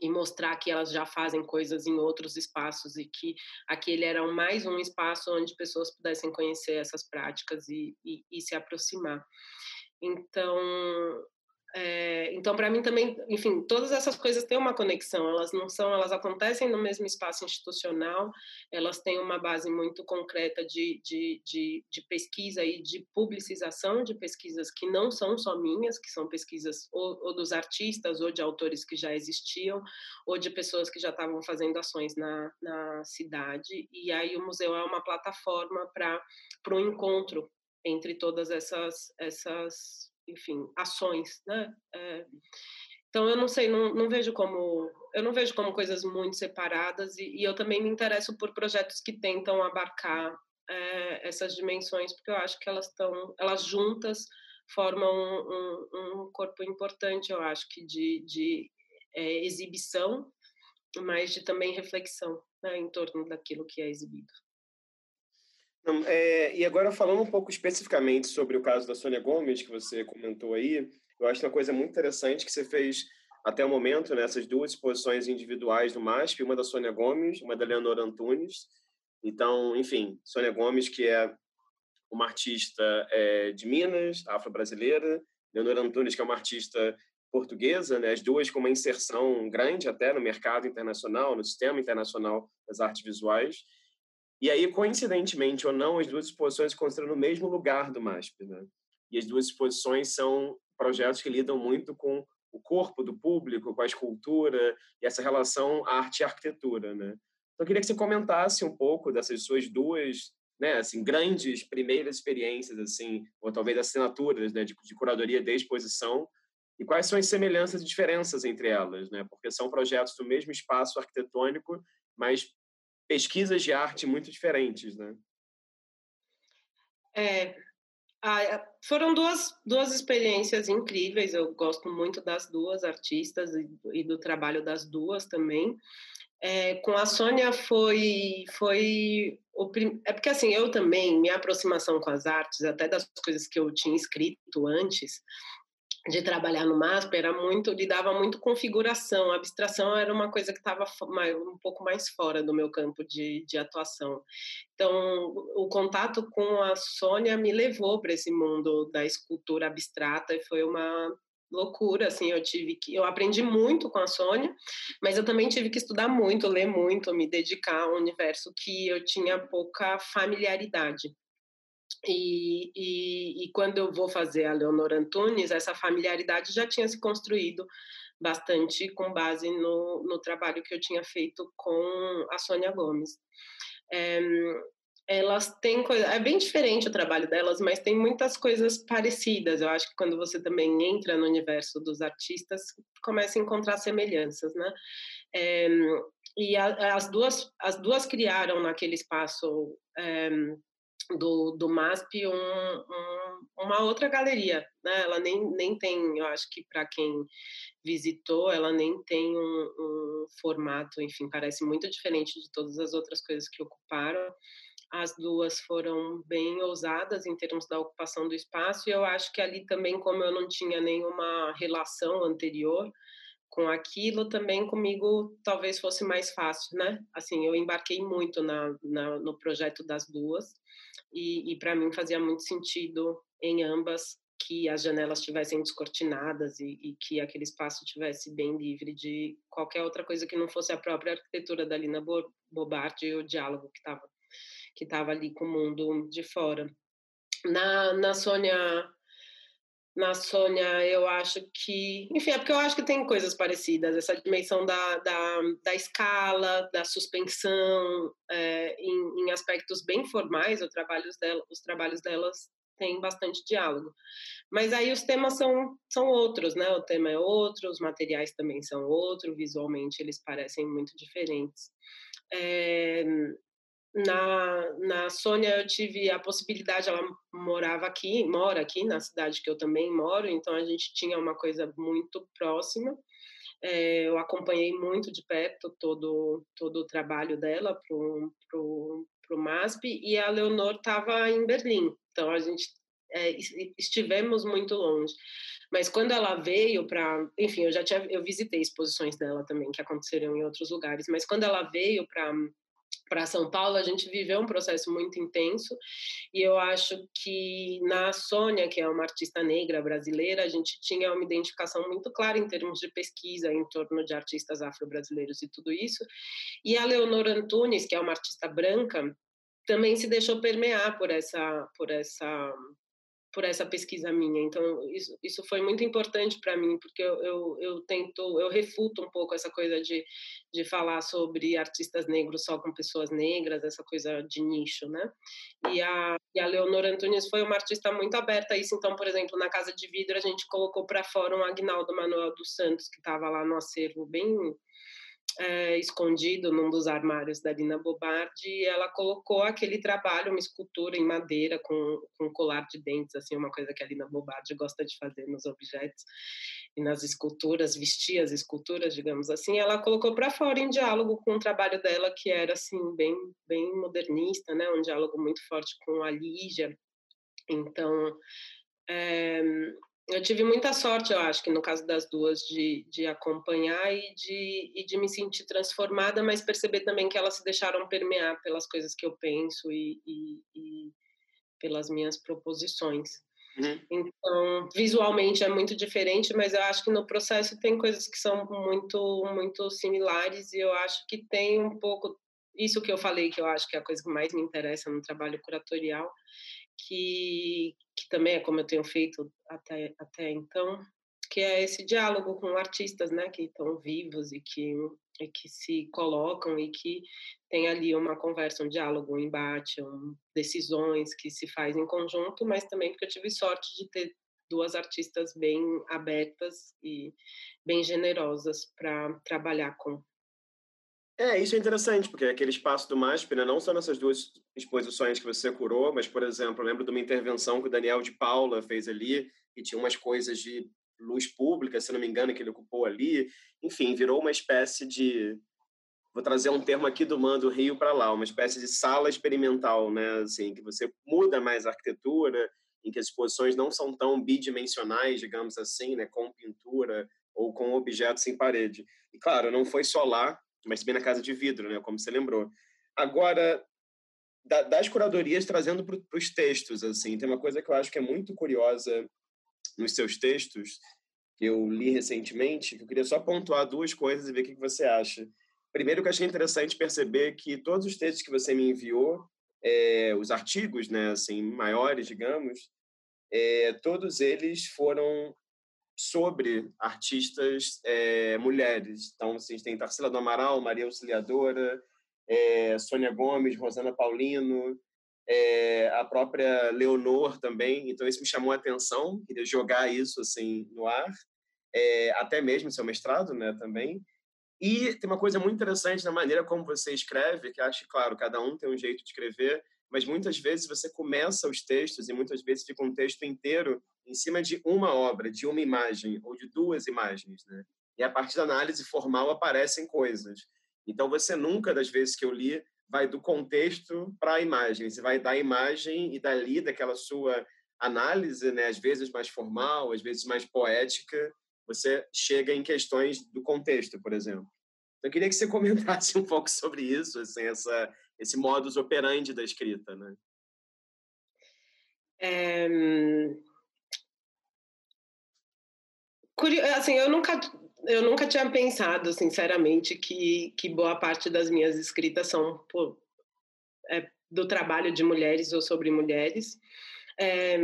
e mostrar que elas já fazem coisas em outros espaços e que aquele era mais um espaço onde pessoas pudessem conhecer essas práticas e, e, e se aproximar. Então, é, então, para mim também, enfim, todas essas coisas têm uma conexão. Elas não são, elas acontecem no mesmo espaço institucional. Elas têm uma base muito concreta de, de, de, de pesquisa e de publicização de pesquisas que não são só minhas, que são pesquisas ou, ou, dos artistas ou de autores que já existiam ou de pessoas que já estavam fazendo ações na, na cidade. E aí o museu é uma plataforma para um encontro entre todas essas essas enfim, ações, né? É, então eu não sei, não, não, vejo como eu não vejo como coisas muito separadas e, e eu também me interesso por projetos que tentam abarcar é, essas dimensões porque eu acho que elas estão, elas juntas formam um, um, um, corpo importante, eu acho que de, de é, exibição, mas de também reflexão né, em torno daquilo que é exibido. É, e agora falando um pouco especificamente sobre o caso da Sônia Gomes, que você comentou aí, eu acho uma coisa muito interessante que você fez até o momento, nessas né, duas exposições individuais do MASP, uma da Sônia Gomes, uma da Leonor Antunes. Então, enfim, Sônia Gomes, que é uma artista é, de Minas, afro-brasileira, Leonor Antunes, que é uma artista portuguesa, né, as duas com uma inserção grande até no mercado internacional, no sistema internacional das artes visuais. E aí, coincidentemente ou não, as duas exposições encontram no mesmo lugar do MASP. Né? E as duas exposições são projetos que lidam muito com o corpo do público, com a escultura e essa relação arte e arquitetura. Né? Então, eu queria que você comentasse um pouco dessas suas duas né, assim, grandes primeiras experiências, assim, ou talvez assinaturas né, de, de curadoria de exposição, e quais são as semelhanças e diferenças entre elas, né? Porque são projetos do mesmo espaço arquitetônico, mas pesquisas de arte muito diferentes, né? É, foram duas, duas experiências incríveis. Eu gosto muito das duas artistas e, e do trabalho das duas também. É, com a Sônia foi foi o prim... é porque assim eu também minha aproximação com as artes até das coisas que eu tinha escrito antes de trabalhar no MASP era muito, lidava muito com figuração, a abstração era uma coisa que estava um pouco mais fora do meu campo de, de atuação. Então, o contato com a Sônia me levou para esse mundo da escultura abstrata e foi uma loucura, assim, eu tive que, eu aprendi muito com a Sônia, mas eu também tive que estudar muito, ler muito, me dedicar a um universo que eu tinha pouca familiaridade. E, e, e, quando eu vou fazer a Leonor Antunes, essa familiaridade já tinha se construído bastante com base no, no trabalho que eu tinha feito com a Sônia Gomes. É, elas têm coisa, é bem diferente o trabalho delas, mas tem muitas coisas parecidas. Eu acho que quando você também entra no universo dos artistas, começa a encontrar semelhanças, né? É, e a, as duas as duas criaram naquele espaço é, do, do MASP um, um, uma outra galeria, né? Ela nem, nem tem, eu acho que para quem visitou, ela nem tem um, um, formato, enfim, parece muito diferente de todas as outras coisas que ocuparam. As duas foram bem ousadas em termos da ocupação do espaço, e eu acho que ali também, como eu não tinha nenhuma relação anterior, com aquilo também comigo talvez fosse mais fácil, né? Assim, eu embarquei muito na, na no projeto das duas e, e para mim fazia muito sentido em ambas que as janelas estivessem descortinadas e, e, que aquele espaço tivesse bem livre de qualquer outra coisa que não fosse a própria arquitetura da Lina Bobart e o diálogo que estava que estava ali com o mundo de fora. Na, na Sônia na Sônia, eu acho que. Enfim, é porque eu acho que tem coisas parecidas, essa dimensão da, da, da escala, da suspensão, é, em, em, aspectos bem formais, os trabalhos, dela, os trabalhos delas têm bastante diálogo. Mas aí os temas são, são outros, né? O tema é outro, os materiais também são outros, visualmente eles parecem muito diferentes. É, na, na Sônia eu tive a possibilidade, ela morava aqui, mora aqui na cidade que eu também moro, então a gente tinha uma coisa muito próxima. É, eu acompanhei muito de perto todo, todo o trabalho dela para o MASP e a Leonor estava em Berlim, então a gente é, estivemos muito longe. Mas quando ela veio para, enfim, eu já tinha, eu visitei exposições dela também que aconteceram em outros lugares, mas quando ela veio para para São Paulo, a gente viveu um processo muito intenso e eu acho que na Sônia, que é uma artista negra brasileira, a gente tinha uma identificação muito clara em termos de pesquisa em torno de artistas afro-brasileiros e tudo isso. E a Leonor Antunes, que é uma artista branca, também se deixou permear por essa por essa por essa pesquisa minha. Então, isso, isso foi muito importante para mim, porque eu, eu, eu, tento, eu refuto um pouco essa coisa de, de falar sobre artistas negros só com pessoas negras, essa coisa de nicho, né? E a, e a Leonora Antunes foi uma artista muito aberta a isso. Então, por exemplo, na Casa de Vidro, a gente colocou para fora um Agnaldo Manuel dos Santos, que estava lá no acervo bem é, escondido num dos armários da Lina Bobardi e ela colocou aquele trabalho, uma escultura em madeira com, com colar de dentes, assim, uma coisa que a Lina Bobardi gosta de fazer nos objetos e nas esculturas, vestir as esculturas, digamos assim, ela colocou para fora em diálogo com o trabalho dela que era assim bem bem modernista, né, um diálogo muito forte com a Lígia. Então, é, eu tive muita sorte, eu acho, que no caso das duas, de, de acompanhar e de, e de me sentir transformada, mas perceber também que elas se deixaram permear pelas coisas que eu penso e, e, e pelas minhas proposições. Uhum. Então, visualmente é muito diferente, mas eu acho que no processo tem coisas que são muito, muito similares e eu acho que tem um pouco isso que eu falei, que eu acho que é a coisa que mais me interessa no trabalho curatorial, que, que também é como eu tenho feito até, até então, que é esse diálogo com artistas, né, que estão vivos e que, e que se colocam e que tem ali uma conversa, um diálogo, um embate, um, decisões que se faz em conjunto, mas também porque eu tive sorte de ter duas artistas bem abertas e bem generosas para trabalhar com. É, isso é interessante, porque aquele espaço do MASP, né, não só nessas duas exposições que você curou, mas, por exemplo, eu lembro de uma intervenção que o Daniel de Paula fez ali, e tinha umas coisas de luz pública, se não me engano, que ele ocupou ali. Enfim, virou uma espécie de. Vou trazer um termo aqui do Mando Rio para lá, uma espécie de sala experimental, né? Assim, que você muda mais a arquitetura, em que as exposições não são tão bidimensionais, digamos assim, né? Com pintura ou com objetos em parede. E, claro, não foi só lá mas também na Casa de Vidro, né, como você lembrou. Agora, da, das curadorias trazendo para os textos, assim, tem uma coisa que eu acho que é muito curiosa nos seus textos, que eu li recentemente, que eu queria só pontuar duas coisas e ver o que você acha. Primeiro, que eu achei interessante perceber que todos os textos que você me enviou, é, os artigos, né, assim, maiores, digamos, é, todos eles foram sobre artistas é, mulheres. Então, assim, têm Tarsila do Amaral, Maria Auxiliadora, é, Sônia Gomes, Rosana Paulino, é, a própria Leonor também. Então, isso me chamou a atenção, queria jogar isso assim no ar, até mesmo seu mestrado né, também. E tem uma coisa muito interessante na maneira como você escreve, que acho, claro, cada um tem um jeito de escrever, mas muitas vezes você começa os textos e muitas vezes fica um texto inteiro em cima de uma obra, de uma imagem ou de duas imagens, né? E a partir da análise formal aparecem coisas. Então você nunca das vezes que eu li vai do contexto para a imagem, você vai da imagem e dali daquela sua análise, né, às vezes mais formal, às vezes mais poética, você chega em questões do contexto, por exemplo. Então, eu queria que você comentasse um pouco sobre isso, assim, essa, esse modus operandi da escrita, né? É... Assim, eu nunca, eu nunca tinha pensado, sinceramente, que, que boa parte das minhas escritas são pô, é, do trabalho de mulheres ou sobre mulheres. É,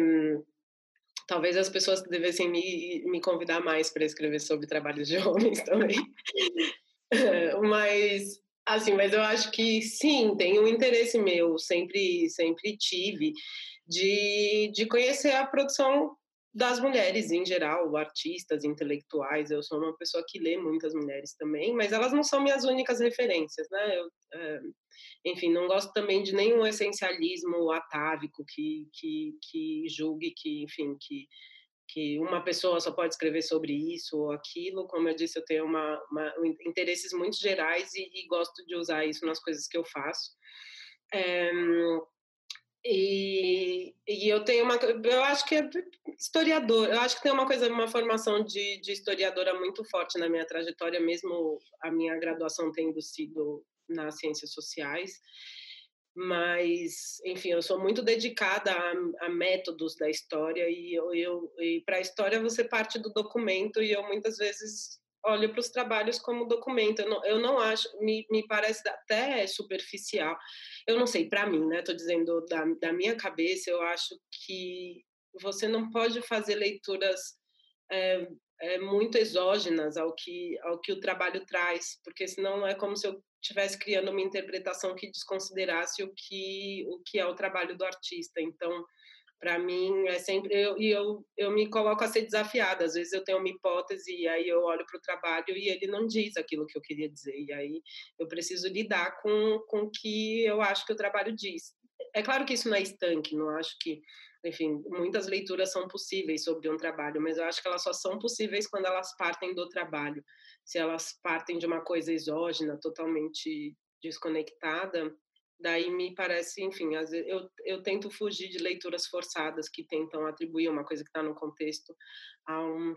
talvez as pessoas devessem me, me convidar mais para escrever sobre trabalhos de homens também. mas assim, mas eu acho que sim, tem um interesse meu, sempre sempre tive de, de conhecer a produção das mulheres em geral, artistas, intelectuais. Eu sou uma pessoa que lê muitas mulheres também, mas elas não são minhas únicas referências, né? Eu, é, enfim, não gosto também de nenhum essencialismo atávico que, que, que julgue que, enfim, que que uma pessoa só pode escrever sobre isso ou aquilo. Como eu disse, eu tenho uma, uma interesses muito gerais e, e, gosto de usar isso nas coisas que eu faço. É, e, e, eu tenho uma, eu acho que é historiador, eu acho que tem uma coisa, uma formação de, de historiadora muito forte na minha trajetória, mesmo a minha graduação tendo sido nas ciências sociais. Mas enfim eu sou muito dedicada a, a métodos da história e eu, eu e para a história você parte do documento e eu muitas vezes olho para os trabalhos como documento eu não, eu não acho me, me parece até superficial eu não sei para mim né estou dizendo da, da minha cabeça eu acho que você não pode fazer leituras é, é, muito exógenas ao que ao que o trabalho traz porque senão é como se eu estivesse criando uma interpretação que desconsiderasse o que o que é o trabalho do artista. Então, para mim é sempre eu, e eu eu me coloco a ser desafiada. Às vezes eu tenho uma hipótese e aí eu olho para o trabalho e ele não diz aquilo que eu queria dizer. E aí eu preciso lidar com com o que eu acho que o trabalho diz. É claro que isso não é estanque, não acho que enfim, muitas leituras são possíveis sobre um trabalho, mas eu acho que elas só são possíveis quando elas partem do trabalho se elas partem de uma coisa exógena, totalmente desconectada, daí me parece, enfim, eu, eu tento fugir de leituras forçadas que tentam atribuir uma coisa que está no contexto a um,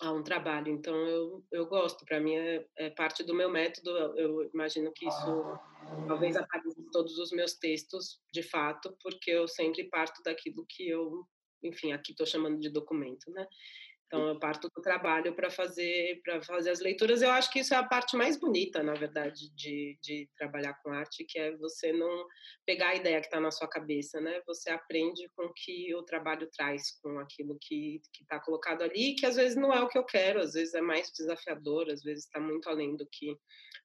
a um trabalho. Então, eu, eu gosto, para mim é, é, parte do meu método. Eu, eu imagino que isso talvez apareça em todos os meus textos, de fato, porque eu sempre parto daquilo que eu, enfim, aqui estou chamando de documento, né? Então eu parto do trabalho para fazer para fazer as leituras. Eu acho que isso é a parte mais bonita, na verdade, de, de trabalhar com arte, que é você não pegar a ideia que está na sua cabeça, né? Você aprende com o que o trabalho traz, com aquilo que está colocado ali, que às vezes não é o que eu quero, às vezes é mais desafiador, às vezes está muito além do que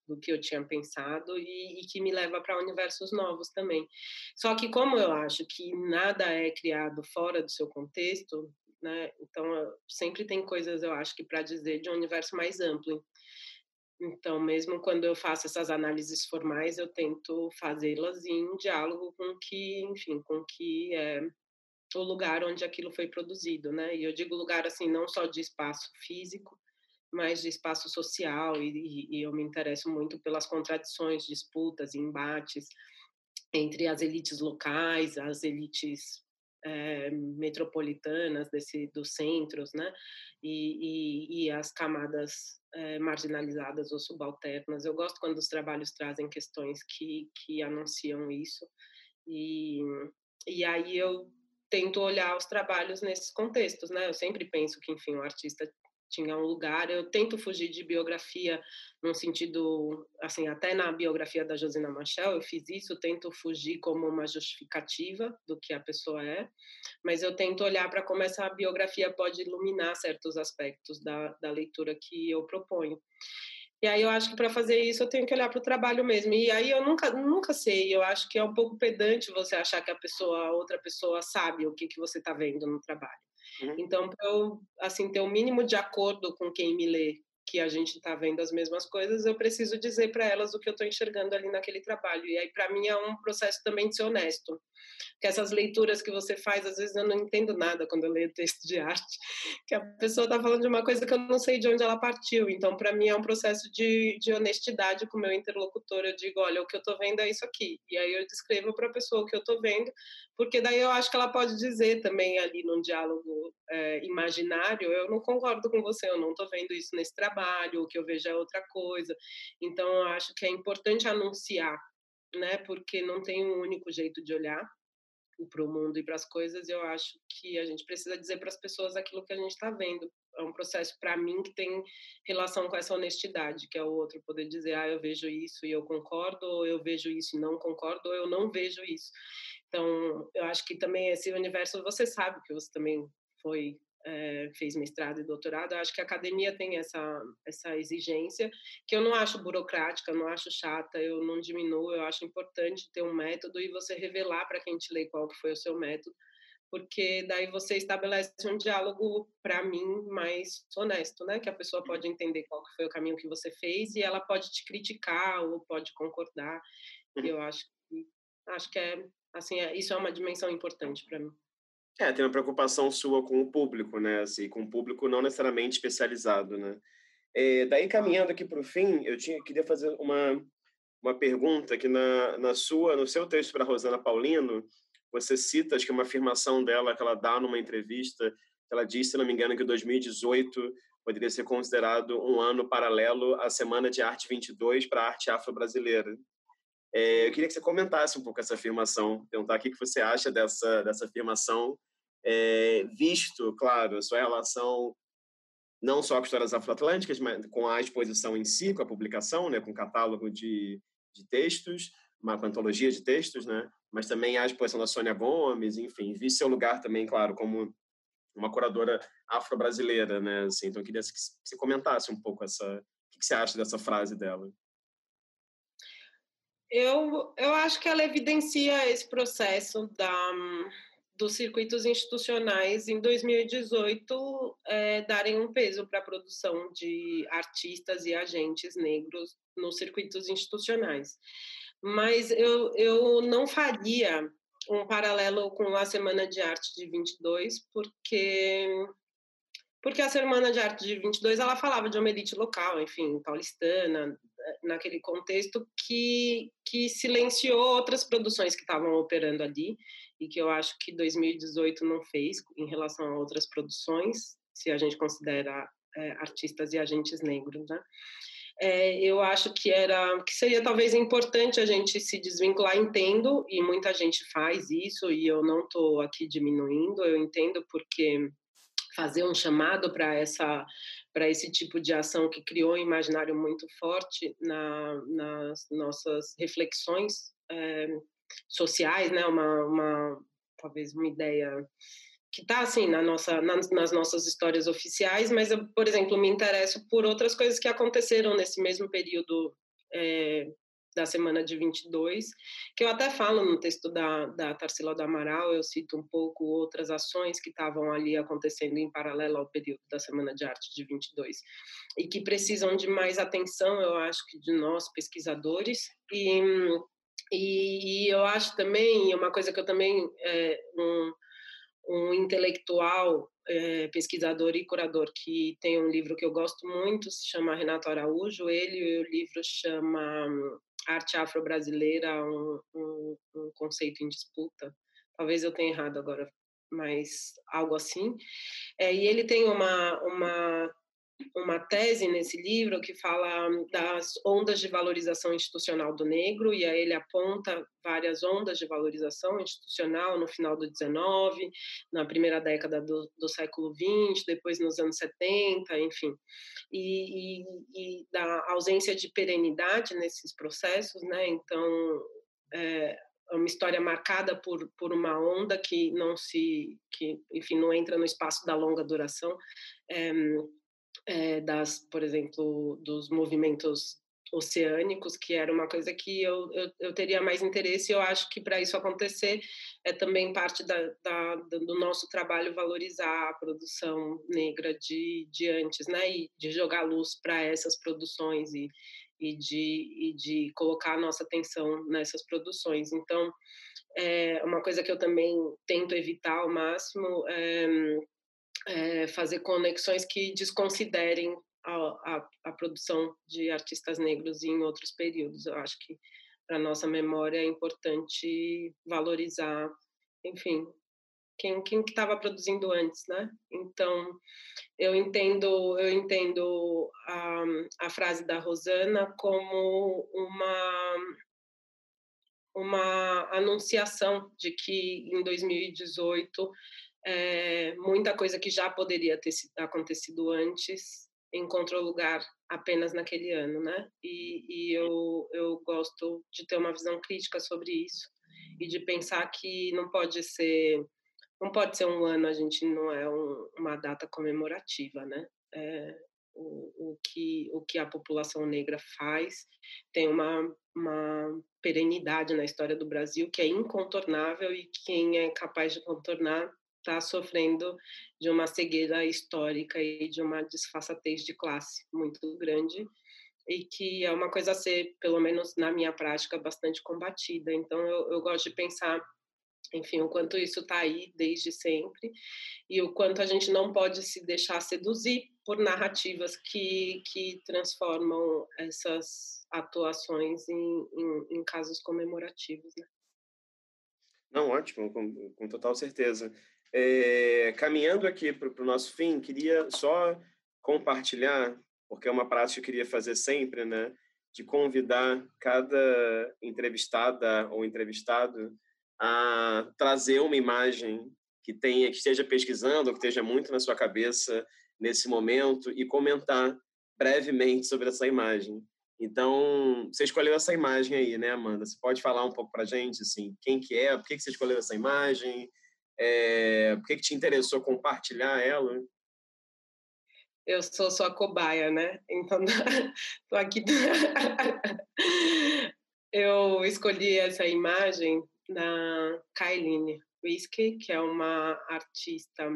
do que eu tinha pensado e, e que me leva para universos novos também. Só que como eu acho que nada é criado fora do seu contexto, né? Então, sempre tem coisas, eu acho que para dizer de um universo mais amplo. Então, mesmo quando eu faço essas análises formais, eu tento fazê-las em diálogo com que, enfim, com que é o lugar onde aquilo foi produzido, né? E eu digo lugar assim não só de espaço físico, mas de espaço social e, e eu me interesso muito pelas contradições, disputas, embates entre as elites locais, as elites é, metropolitanas desse, dos centros, né? E, e, e as camadas é, marginalizadas ou subalternas. Eu gosto quando os trabalhos trazem questões que, que anunciam isso. E, e aí eu tento olhar os trabalhos nesses contextos, né? Eu sempre penso que, enfim, o artista tinha um lugar. Eu tento fugir de biografia num sentido, assim, até na biografia da Josina Machel eu fiz isso, tento fugir como uma justificativa do que a pessoa é, mas eu tento olhar para como essa biografia pode iluminar certos aspectos da, da leitura que eu proponho. E aí eu acho que para fazer isso eu tenho que olhar para o trabalho mesmo. E aí eu nunca, nunca sei. Eu acho que é um pouco pedante você achar que a pessoa, a outra pessoa sabe o que que você está vendo no trabalho. Uhum. Então, para eu assim ter o um mínimo de acordo com quem me lê, que a gente está vendo as mesmas coisas, eu preciso dizer para elas o que eu estou enxergando ali naquele trabalho. E aí, para mim, é um processo também de ser honesto. Porque essas leituras que você faz, às vezes eu não entendo nada quando eu leio texto de arte, que a pessoa está falando de uma coisa que eu não sei de onde ela partiu. Então, para mim, é um processo de, de honestidade com o meu interlocutor. Eu digo, olha, o que eu estou vendo é isso aqui. E aí eu descrevo para a pessoa o que eu estou vendo, porque daí eu acho que ela pode dizer também ali num diálogo é, imaginário, eu não concordo com você, eu não estou vendo isso nesse trabalho, o que eu vejo é outra coisa. Então, eu acho que é importante anunciar né? Porque não tem um único jeito de olhar para o mundo e para as coisas. Eu acho que a gente precisa dizer para as pessoas aquilo que a gente está vendo. É um processo para mim que tem relação com essa honestidade, que é o outro poder dizer, ah, eu vejo isso e eu concordo, ou eu vejo isso e não concordo, ou eu não vejo isso. Então, eu acho que também esse universo, você sabe que você também foi é, fez mestrado e doutorado, eu acho que a academia tem essa, essa exigência, que eu não acho burocrática, não acho chata, eu não diminuo, eu acho importante ter um método e você revelar para quem te lê qual que foi o seu método, porque daí você estabelece um diálogo para mim mais honesto, né? Que a pessoa pode entender qual foi o caminho que você fez e ela pode te criticar ou pode concordar. E eu acho que acho que é assim, é, isso é uma dimensão importante para mim. É, tem uma preocupação sua com o público, né? Assim, com o público não necessariamente especializado, né? É, daí, caminhando aqui para o fim, eu tinha, queria fazer uma, uma pergunta que na, na sua, no seu texto para Rosana Paulino, você cita, acho que é uma afirmação dela que ela dá numa entrevista, ela disse, se não me engano, que 2018 poderia ser considerado um ano paralelo à Semana de Arte 22 para a arte afro-brasileira. É, eu queria que você comentasse um pouco essa afirmação, perguntar o que você acha dessa, dessa afirmação, é, visto, claro, sua relação não só com histórias afroatlânticas, mas com a exposição em si, com a publicação, né, com o catálogo de, de textos, uma antologia de textos, né, mas também a exposição da Sônia Gomes, enfim, vi seu lugar também, claro, como uma curadora afro-brasileira, né, assim, então eu queria que você comentasse um pouco essa, o que você acha dessa frase dela. Eu, eu acho que ela evidencia esse processo da, dos circuitos institucionais em 2018 é, darem um peso para a produção de artistas e agentes negros nos circuitos institucionais. Mas eu, eu não faria um paralelo com a Semana de Arte de 22, porque porque a Semana de Arte de 22 ela falava de uma elite local, enfim, paulistana, naquele contexto que, que silenciou outras produções que estavam operando ali e que eu acho que 2018 não fez em relação a outras produções, se a gente considera é, artistas e agentes negros, né? É, eu acho que era que seria talvez importante a gente se desvincular entendo e muita gente faz isso e eu não estou aqui diminuindo eu entendo porque fazer um chamado para essa para esse tipo de ação que criou um imaginário muito forte na, nas nossas reflexões é, sociais, né? Uma, uma talvez uma ideia que está assim na nossa nas, nas, nossas histórias oficiais, mas eu, por exemplo, me interesso por outras coisas que aconteceram nesse mesmo período é, da semana de 22, que eu até falo no texto da, da Tarsila do Amaral, eu cito um pouco outras ações que estavam ali acontecendo em paralelo ao período da Semana de Arte de 22, e que precisam de mais atenção, eu acho que de nós, pesquisadores, e, e, e eu acho também, uma coisa que eu também, é, um, um intelectual é, pesquisador e curador que tem um livro que eu gosto muito, se chama Renato Araújo. Ele, o livro chama arte afro-brasileira um, um, um, conceito em disputa. Talvez eu tenha errado agora, mas algo assim. É, e ele tem uma, uma uma tese nesse livro que fala das ondas de valorização institucional do negro, e aí ele aponta várias ondas de valorização institucional no final do 19, na primeira década do, do século 20, depois nos anos 70, enfim, e, e, e da ausência de perenidade nesses processos, né? Então, é, é uma história marcada por, por uma onda que não se que enfim não entra no espaço da longa duração é, é, das, por exemplo, dos movimentos oceânicos, que era uma coisa que eu, eu, eu teria mais interesse. Eu acho que para isso acontecer é também parte da, da, do nosso trabalho valorizar a produção negra de, de antes, né? E de jogar luz para essas produções e, e, de, e de colocar a nossa atenção nessas produções. Então, é uma coisa que eu também tento evitar ao máximo é, é, fazer conexões que desconsiderem a, a, a, produção de artistas negros em outros períodos. Eu acho que para nossa memória é importante valorizar, enfim, quem quem estava produzindo antes, né? Então eu entendo eu entendo a, a frase da Rosana como uma uma anunciação de que em 2018 é, muita coisa que já poderia ter acontecido antes encontrou lugar apenas naquele ano, né? E, e eu, eu gosto de ter uma visão crítica sobre isso e de pensar que não pode ser não pode ser um ano a gente não é um, uma data comemorativa, né? É, o, o, que o que a população negra faz tem uma, uma perenidade na história do Brasil que é incontornável e quem é capaz de contornar está sofrendo de uma cegueira histórica e de uma desfaçatez de classe muito grande e que é uma coisa a ser, pelo menos na minha prática, bastante combatida. Então, eu, eu gosto de pensar, enfim, o quanto isso está aí desde sempre e o quanto a gente não pode se deixar seduzir por narrativas que, que transformam essas atuações em, em, em casos comemorativos. Né? Não, ótimo, com, com total certeza. É, caminhando aqui para o nosso fim, queria só compartilhar, porque é uma prática que eu queria fazer sempre, né? De convidar cada entrevistada ou entrevistado a trazer uma imagem que tenha, que esteja pesquisando, que esteja muito na sua cabeça nesse momento e comentar brevemente sobre essa imagem. Então, você escolheu essa imagem aí, né, Amanda? Você pode falar um pouco para gente, assim, quem que é, por que, que você escolheu essa imagem, é, por que, que te interessou compartilhar ela? Eu sou sua cobaia, né? Então, tô aqui. Eu escolhi essa imagem da Kailine Whiskey, que é uma artista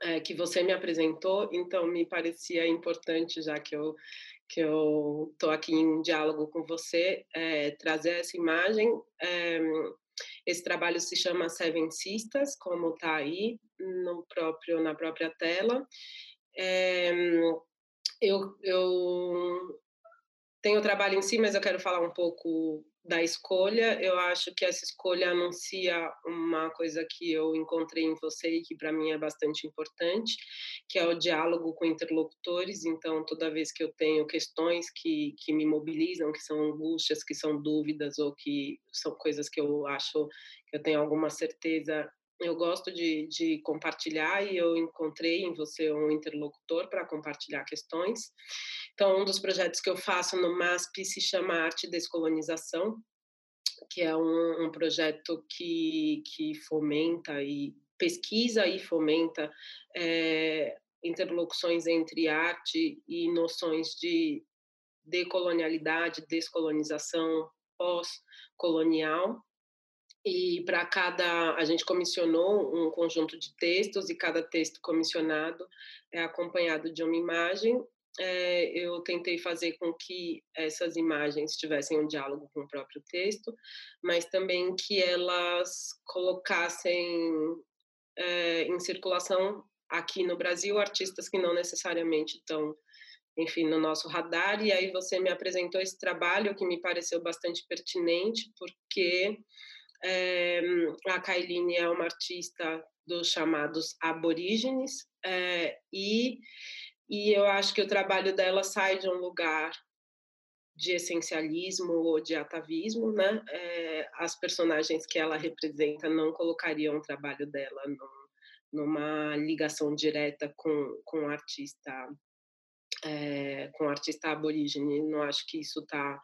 é, que você me apresentou, então me parecia importante, já que eu que eu estou aqui em diálogo com você, é, trazer essa imagem. É, esse trabalho se chama Seven Sisters, como está aí no próprio na própria tela. É, eu, eu tenho o trabalho em si, mas eu quero falar um pouco da escolha. Eu acho que essa escolha anuncia uma coisa que eu encontrei em você e que para mim é bastante importante, que é o diálogo com interlocutores. Então, toda vez que eu tenho questões que, que me mobilizam, que são angústias, que são dúvidas ou que são coisas que eu acho que eu tenho alguma certeza eu gosto de, de, compartilhar e eu encontrei em você um interlocutor para compartilhar questões. Então, um dos projetos que eu faço no MASP se chama Arte Descolonização, que é um, um projeto que, que fomenta e pesquisa e fomenta é, interlocuções entre arte e noções de decolonialidade, descolonização pós-colonial. E para cada, a gente comissionou um conjunto de textos e cada texto comissionado é acompanhado de uma imagem é, eu tentei fazer com que essas imagens tivessem um diálogo com o próprio texto, mas também que elas colocassem é, em circulação aqui no Brasil artistas que não necessariamente estão, enfim, no nosso radar. E aí você me apresentou esse trabalho que me pareceu bastante pertinente, porque é, a Kailine é uma artista dos chamados aborígenes e e eu acho que o trabalho dela sai de um lugar de essencialismo ou de atavismo, né? É, as personagens que ela representa não colocariam o trabalho dela numa ligação direta com, com artista é, com artista aborígene. Não acho que isso está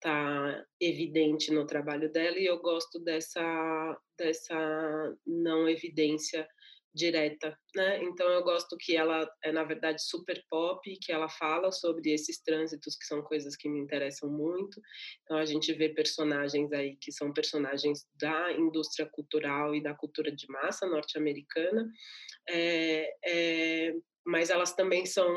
tá evidente no trabalho dela e eu gosto dessa dessa não evidência direta, né? Então eu gosto que ela é na verdade super pop, que ela fala sobre esses trânsitos que são coisas que me interessam muito. Então a gente vê personagens aí que são personagens da indústria cultural e da cultura de massa norte-americana, é, é, mas elas também são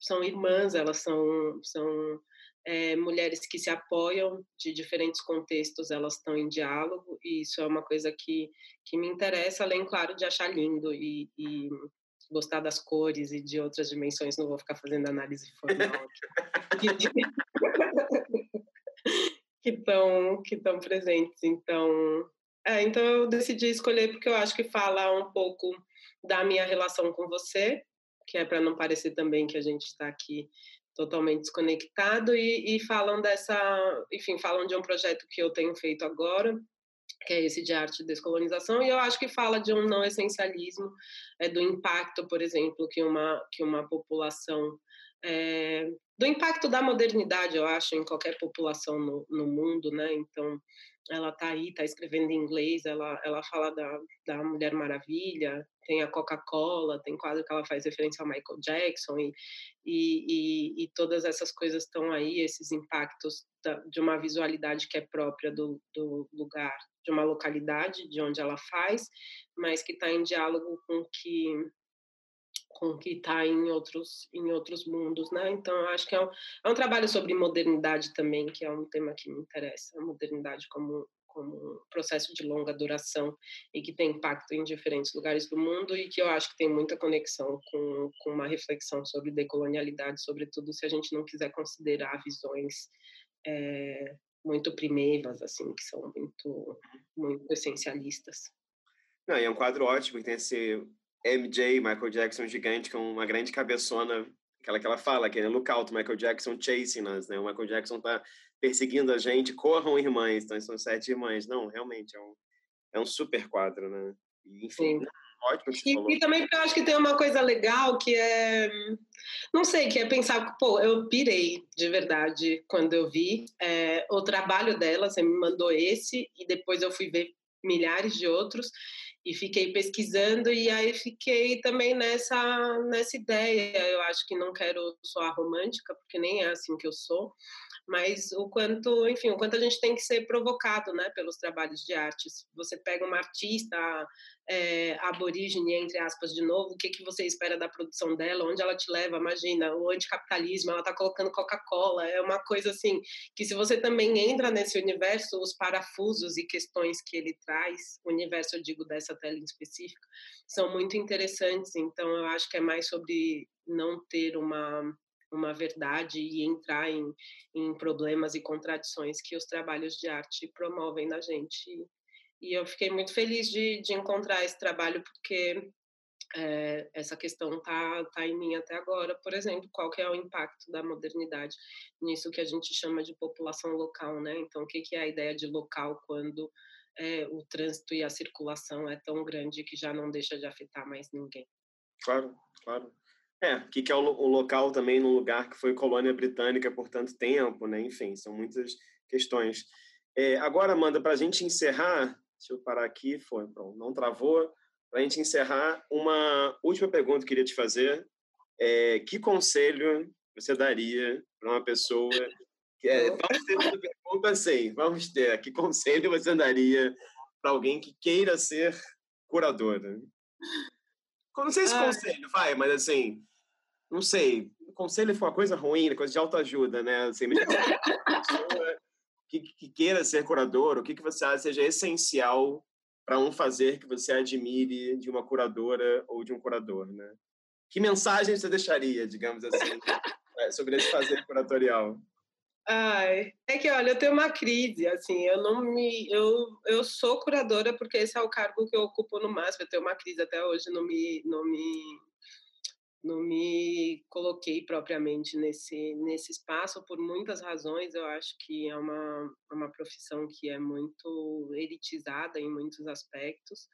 são irmãs, elas são são é, mulheres que se apoiam de diferentes contextos, elas estão em diálogo, e isso é uma coisa que, que me interessa, além, claro, de achar lindo e, e gostar das cores e de outras dimensões, não vou ficar fazendo análise formal que estão que estão presentes. Então, é, então eu decidi escolher porque eu acho que fala um pouco da minha relação com você, que é para não parecer também que a gente está aqui totalmente desconectado e, e, falam dessa, enfim, falam de um projeto que eu tenho feito agora, que é esse de arte e descolonização, e eu acho que fala de um não essencialismo, é, do impacto, por exemplo, que uma, que uma população, é, do impacto da modernidade, eu acho, em qualquer população no, no mundo, né, então ela está aí, está escrevendo em inglês, ela, ela fala da, da Mulher Maravilha, tem a Coca-Cola, tem quadro que ela faz referência ao Michael Jackson, e, e, e, e todas essas coisas estão aí, esses impactos da, de uma visualidade que é própria do, do lugar de uma localidade, de onde ela faz, mas que está em diálogo com que com que está em outros em outros mundos, né? Então acho que é um, é um trabalho sobre modernidade também, que é um tema que me interessa, a modernidade como como um processo de longa duração e que tem impacto em diferentes lugares do mundo e que eu acho que tem muita conexão com, com uma reflexão sobre decolonialidade, sobretudo se a gente não quiser considerar visões é, muito primeiras, assim, que são muito, muito essencialistas. Não, e é um quadro ótimo, tem esse MJ, Michael Jackson gigante, com uma grande cabeçona, aquela que ela fala, que é Lookout, Michael Jackson chasing us, né? O Michael Jackson tá perseguindo a gente, corram irmãs, então são sete irmãs. Não, realmente, é um, é um super quadro, né? enfim, Sim. ótimo que e. E também eu acho que tem uma coisa legal que é, não sei, que é pensar, pô, eu pirei de verdade quando eu vi é, o trabalho dela, você me mandou esse, e depois eu fui ver milhares de outros, e fiquei pesquisando e aí fiquei também nessa nessa ideia. Eu acho que não quero soar romântica porque nem é assim que eu sou mas o quanto, enfim, o quanto a gente tem que ser provocado, né, pelos trabalhos de artes. Você pega uma artista é, aborígene, entre aspas, de novo, o que, que você espera da produção dela, onde ela te leva, imagina, o anticapitalismo, ela está colocando Coca-Cola, é uma coisa assim, que se você também entra nesse universo, os parafusos e questões que ele traz, o universo, eu digo, dessa tela em específico, são muito interessantes, então eu acho que é mais sobre não ter uma uma verdade e entrar em, em problemas e contradições que os trabalhos de arte promovem na gente. E eu fiquei muito feliz de, de encontrar esse trabalho, porque é, essa questão tá, tá em mim até agora. Por exemplo, qual que é o impacto da modernidade nisso que a gente chama de população local, né? Então, o que, que é a ideia de local quando é, o trânsito e a circulação é tão grande que já não deixa de afetar mais ninguém? Claro, claro. É, o que, é o, o, local também num lugar que foi colônia britânica por tanto tempo, né? Enfim, são muitas questões. É, agora, Amanda, para a gente encerrar, deixa eu parar aqui, foi, pronto, não travou. Para a gente encerrar, uma última pergunta que eu queria te fazer. É, que conselho você daria para uma pessoa que é, vamos ter uma pergunta assim, vamos ter, que conselho você daria para alguém que queira ser curadora? Não sei se conselho, vai, mas assim, não sei, conselho foi uma coisa ruim, coisa de autoajuda, né? Assim, que, que queira ser curador, o que, que você acha seja essencial para um fazer que você admire de uma curadora ou de um curador, né? Que mensagem você deixaria, digamos assim, é, sobre esse fazer curatorial? Ai, é que olha, eu tenho uma crise, assim, eu não me, eu, eu sou curadora porque esse é o cargo que eu ocupo no máximo. Eu tenho uma crise até hoje, não me, não me não me coloquei propriamente nesse nesse espaço por muitas razões. Eu acho que é uma uma profissão que é muito elitizada em muitos aspectos.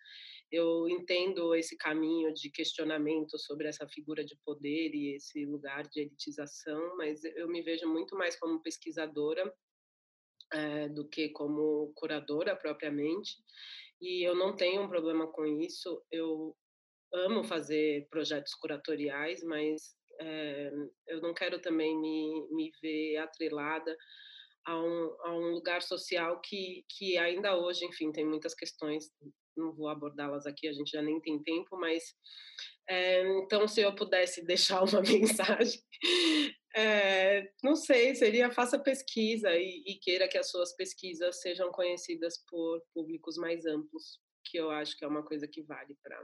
Eu entendo esse caminho de questionamento sobre essa figura de poder e esse lugar de elitização, mas eu me vejo muito mais como pesquisadora é, do que como curadora propriamente. E eu não tenho um problema com isso. Eu amo fazer projetos curatoriais, mas é, eu não quero também me, me ver atrelada a um, a um lugar social que, que ainda hoje, enfim, tem muitas questões, não vou abordá-las aqui, a gente já nem tem tempo, mas é, então se eu pudesse deixar uma mensagem, é, não sei, seria faça pesquisa e, e queira que as suas pesquisas sejam conhecidas por públicos mais amplos, que eu acho que é uma coisa que vale para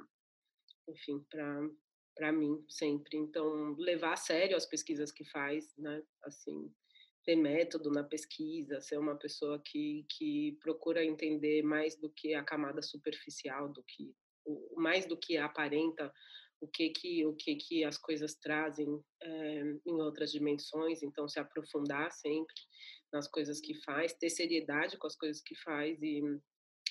enfim, para para mim sempre. Então, levar a sério as pesquisas que faz, né? Assim, ter método na pesquisa, ser uma pessoa que, que procura entender mais do que a camada superficial, do que o, mais do que aparenta, o que que o que que as coisas trazem é, em outras dimensões. Então, se aprofundar sempre nas coisas que faz, ter seriedade com as coisas que faz e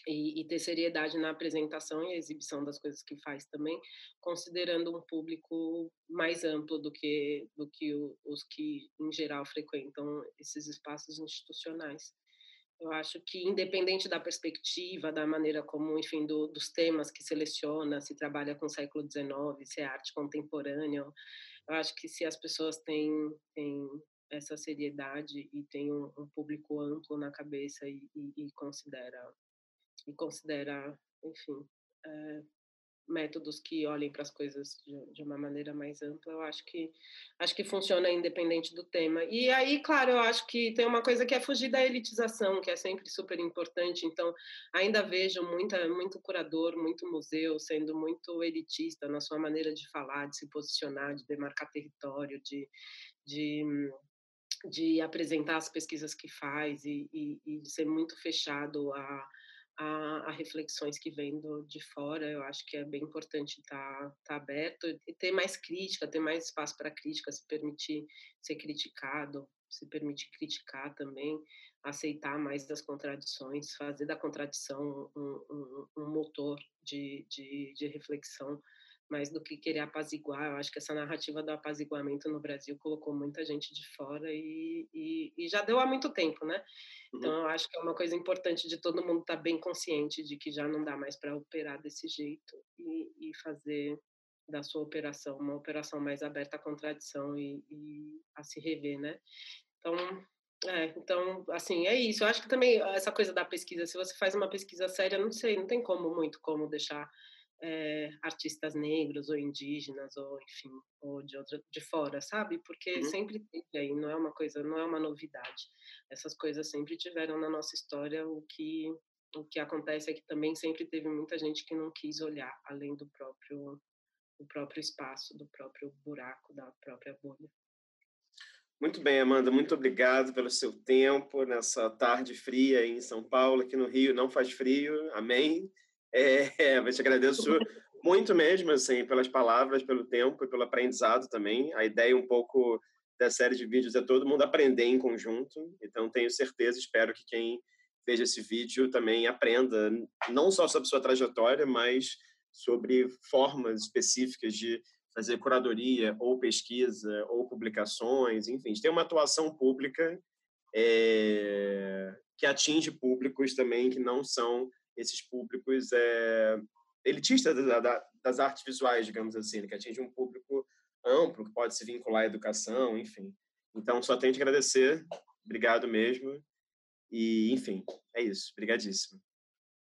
e, e, ter seriedade na apresentação e exibição das coisas que faz também, considerando um público mais amplo do que do que o, os que em geral frequentam esses espaços institucionais. Eu acho que independente da perspectiva, da maneira como, enfim, do, dos temas que seleciona, se trabalha com o século XIX, se é arte contemporânea, eu acho que se as pessoas têm, têm essa seriedade e têm um, um público amplo na cabeça e, e, e considera e considera, enfim, é, métodos que olhem para as coisas de, de, uma maneira mais ampla, eu acho que acho que funciona independente do tema. E aí, claro, eu acho que tem uma coisa que é fugir da elitização, que é sempre super importante. Então, ainda vejo muita muito curador, muito museu sendo muito elitista na sua maneira de falar, de se posicionar, de demarcar território, de de de apresentar as pesquisas que faz e, e, e ser muito fechado a a, a, reflexões que vêm de fora. Eu acho que é bem importante estar tá, tá aberto e ter mais crítica, ter mais espaço para crítica, se permitir ser criticado, se permitir criticar também, aceitar mais das contradições, fazer da contradição um, um, um motor de, de, de reflexão mais do que querer apaziguar. Eu acho que essa narrativa do apaziguamento no Brasil colocou muita gente de fora e, e, e já deu há muito tempo, né? Uhum. Então, eu acho que é uma coisa importante de todo mundo estar tá bem consciente de que já não dá mais para operar desse jeito e, e, fazer da sua operação uma operação mais aberta à contradição e, e a se rever, né? Então, é, então, assim, é isso. Eu acho que também essa coisa da pesquisa, se você faz uma pesquisa séria, não sei, não tem como muito como deixar é, artistas negros ou indígenas ou enfim ou de outra de fora sabe porque uhum. sempre tem aí não é uma coisa não é uma novidade essas coisas sempre tiveram na nossa história o que o que acontece é que também sempre teve muita gente que não quis olhar além do próprio do próprio espaço do próprio buraco da própria bolha muito bem, Amanda, muito obrigado pelo seu tempo nessa tarde fria em São Paulo, aqui no Rio não faz frio, amém. É, eu te agradeço muito mesmo, assim, pelas palavras, pelo tempo e pelo aprendizado também. A ideia um pouco da série de vídeos é todo mundo aprender em conjunto. Então, tenho certeza, espero que quem veja esse vídeo também aprenda, não só sobre sua trajetória, mas sobre formas específicas de fazer curadoria ou pesquisa ou publicações, enfim, ter uma atuação pública é, que atinge públicos também que não são esses públicos é, elitistas da, da, das artes visuais, digamos assim, né, que atinge um público amplo, que pode se vincular à educação, enfim. Então, só tenho que agradecer. Obrigado mesmo. E, enfim, é isso. Obrigadíssimo.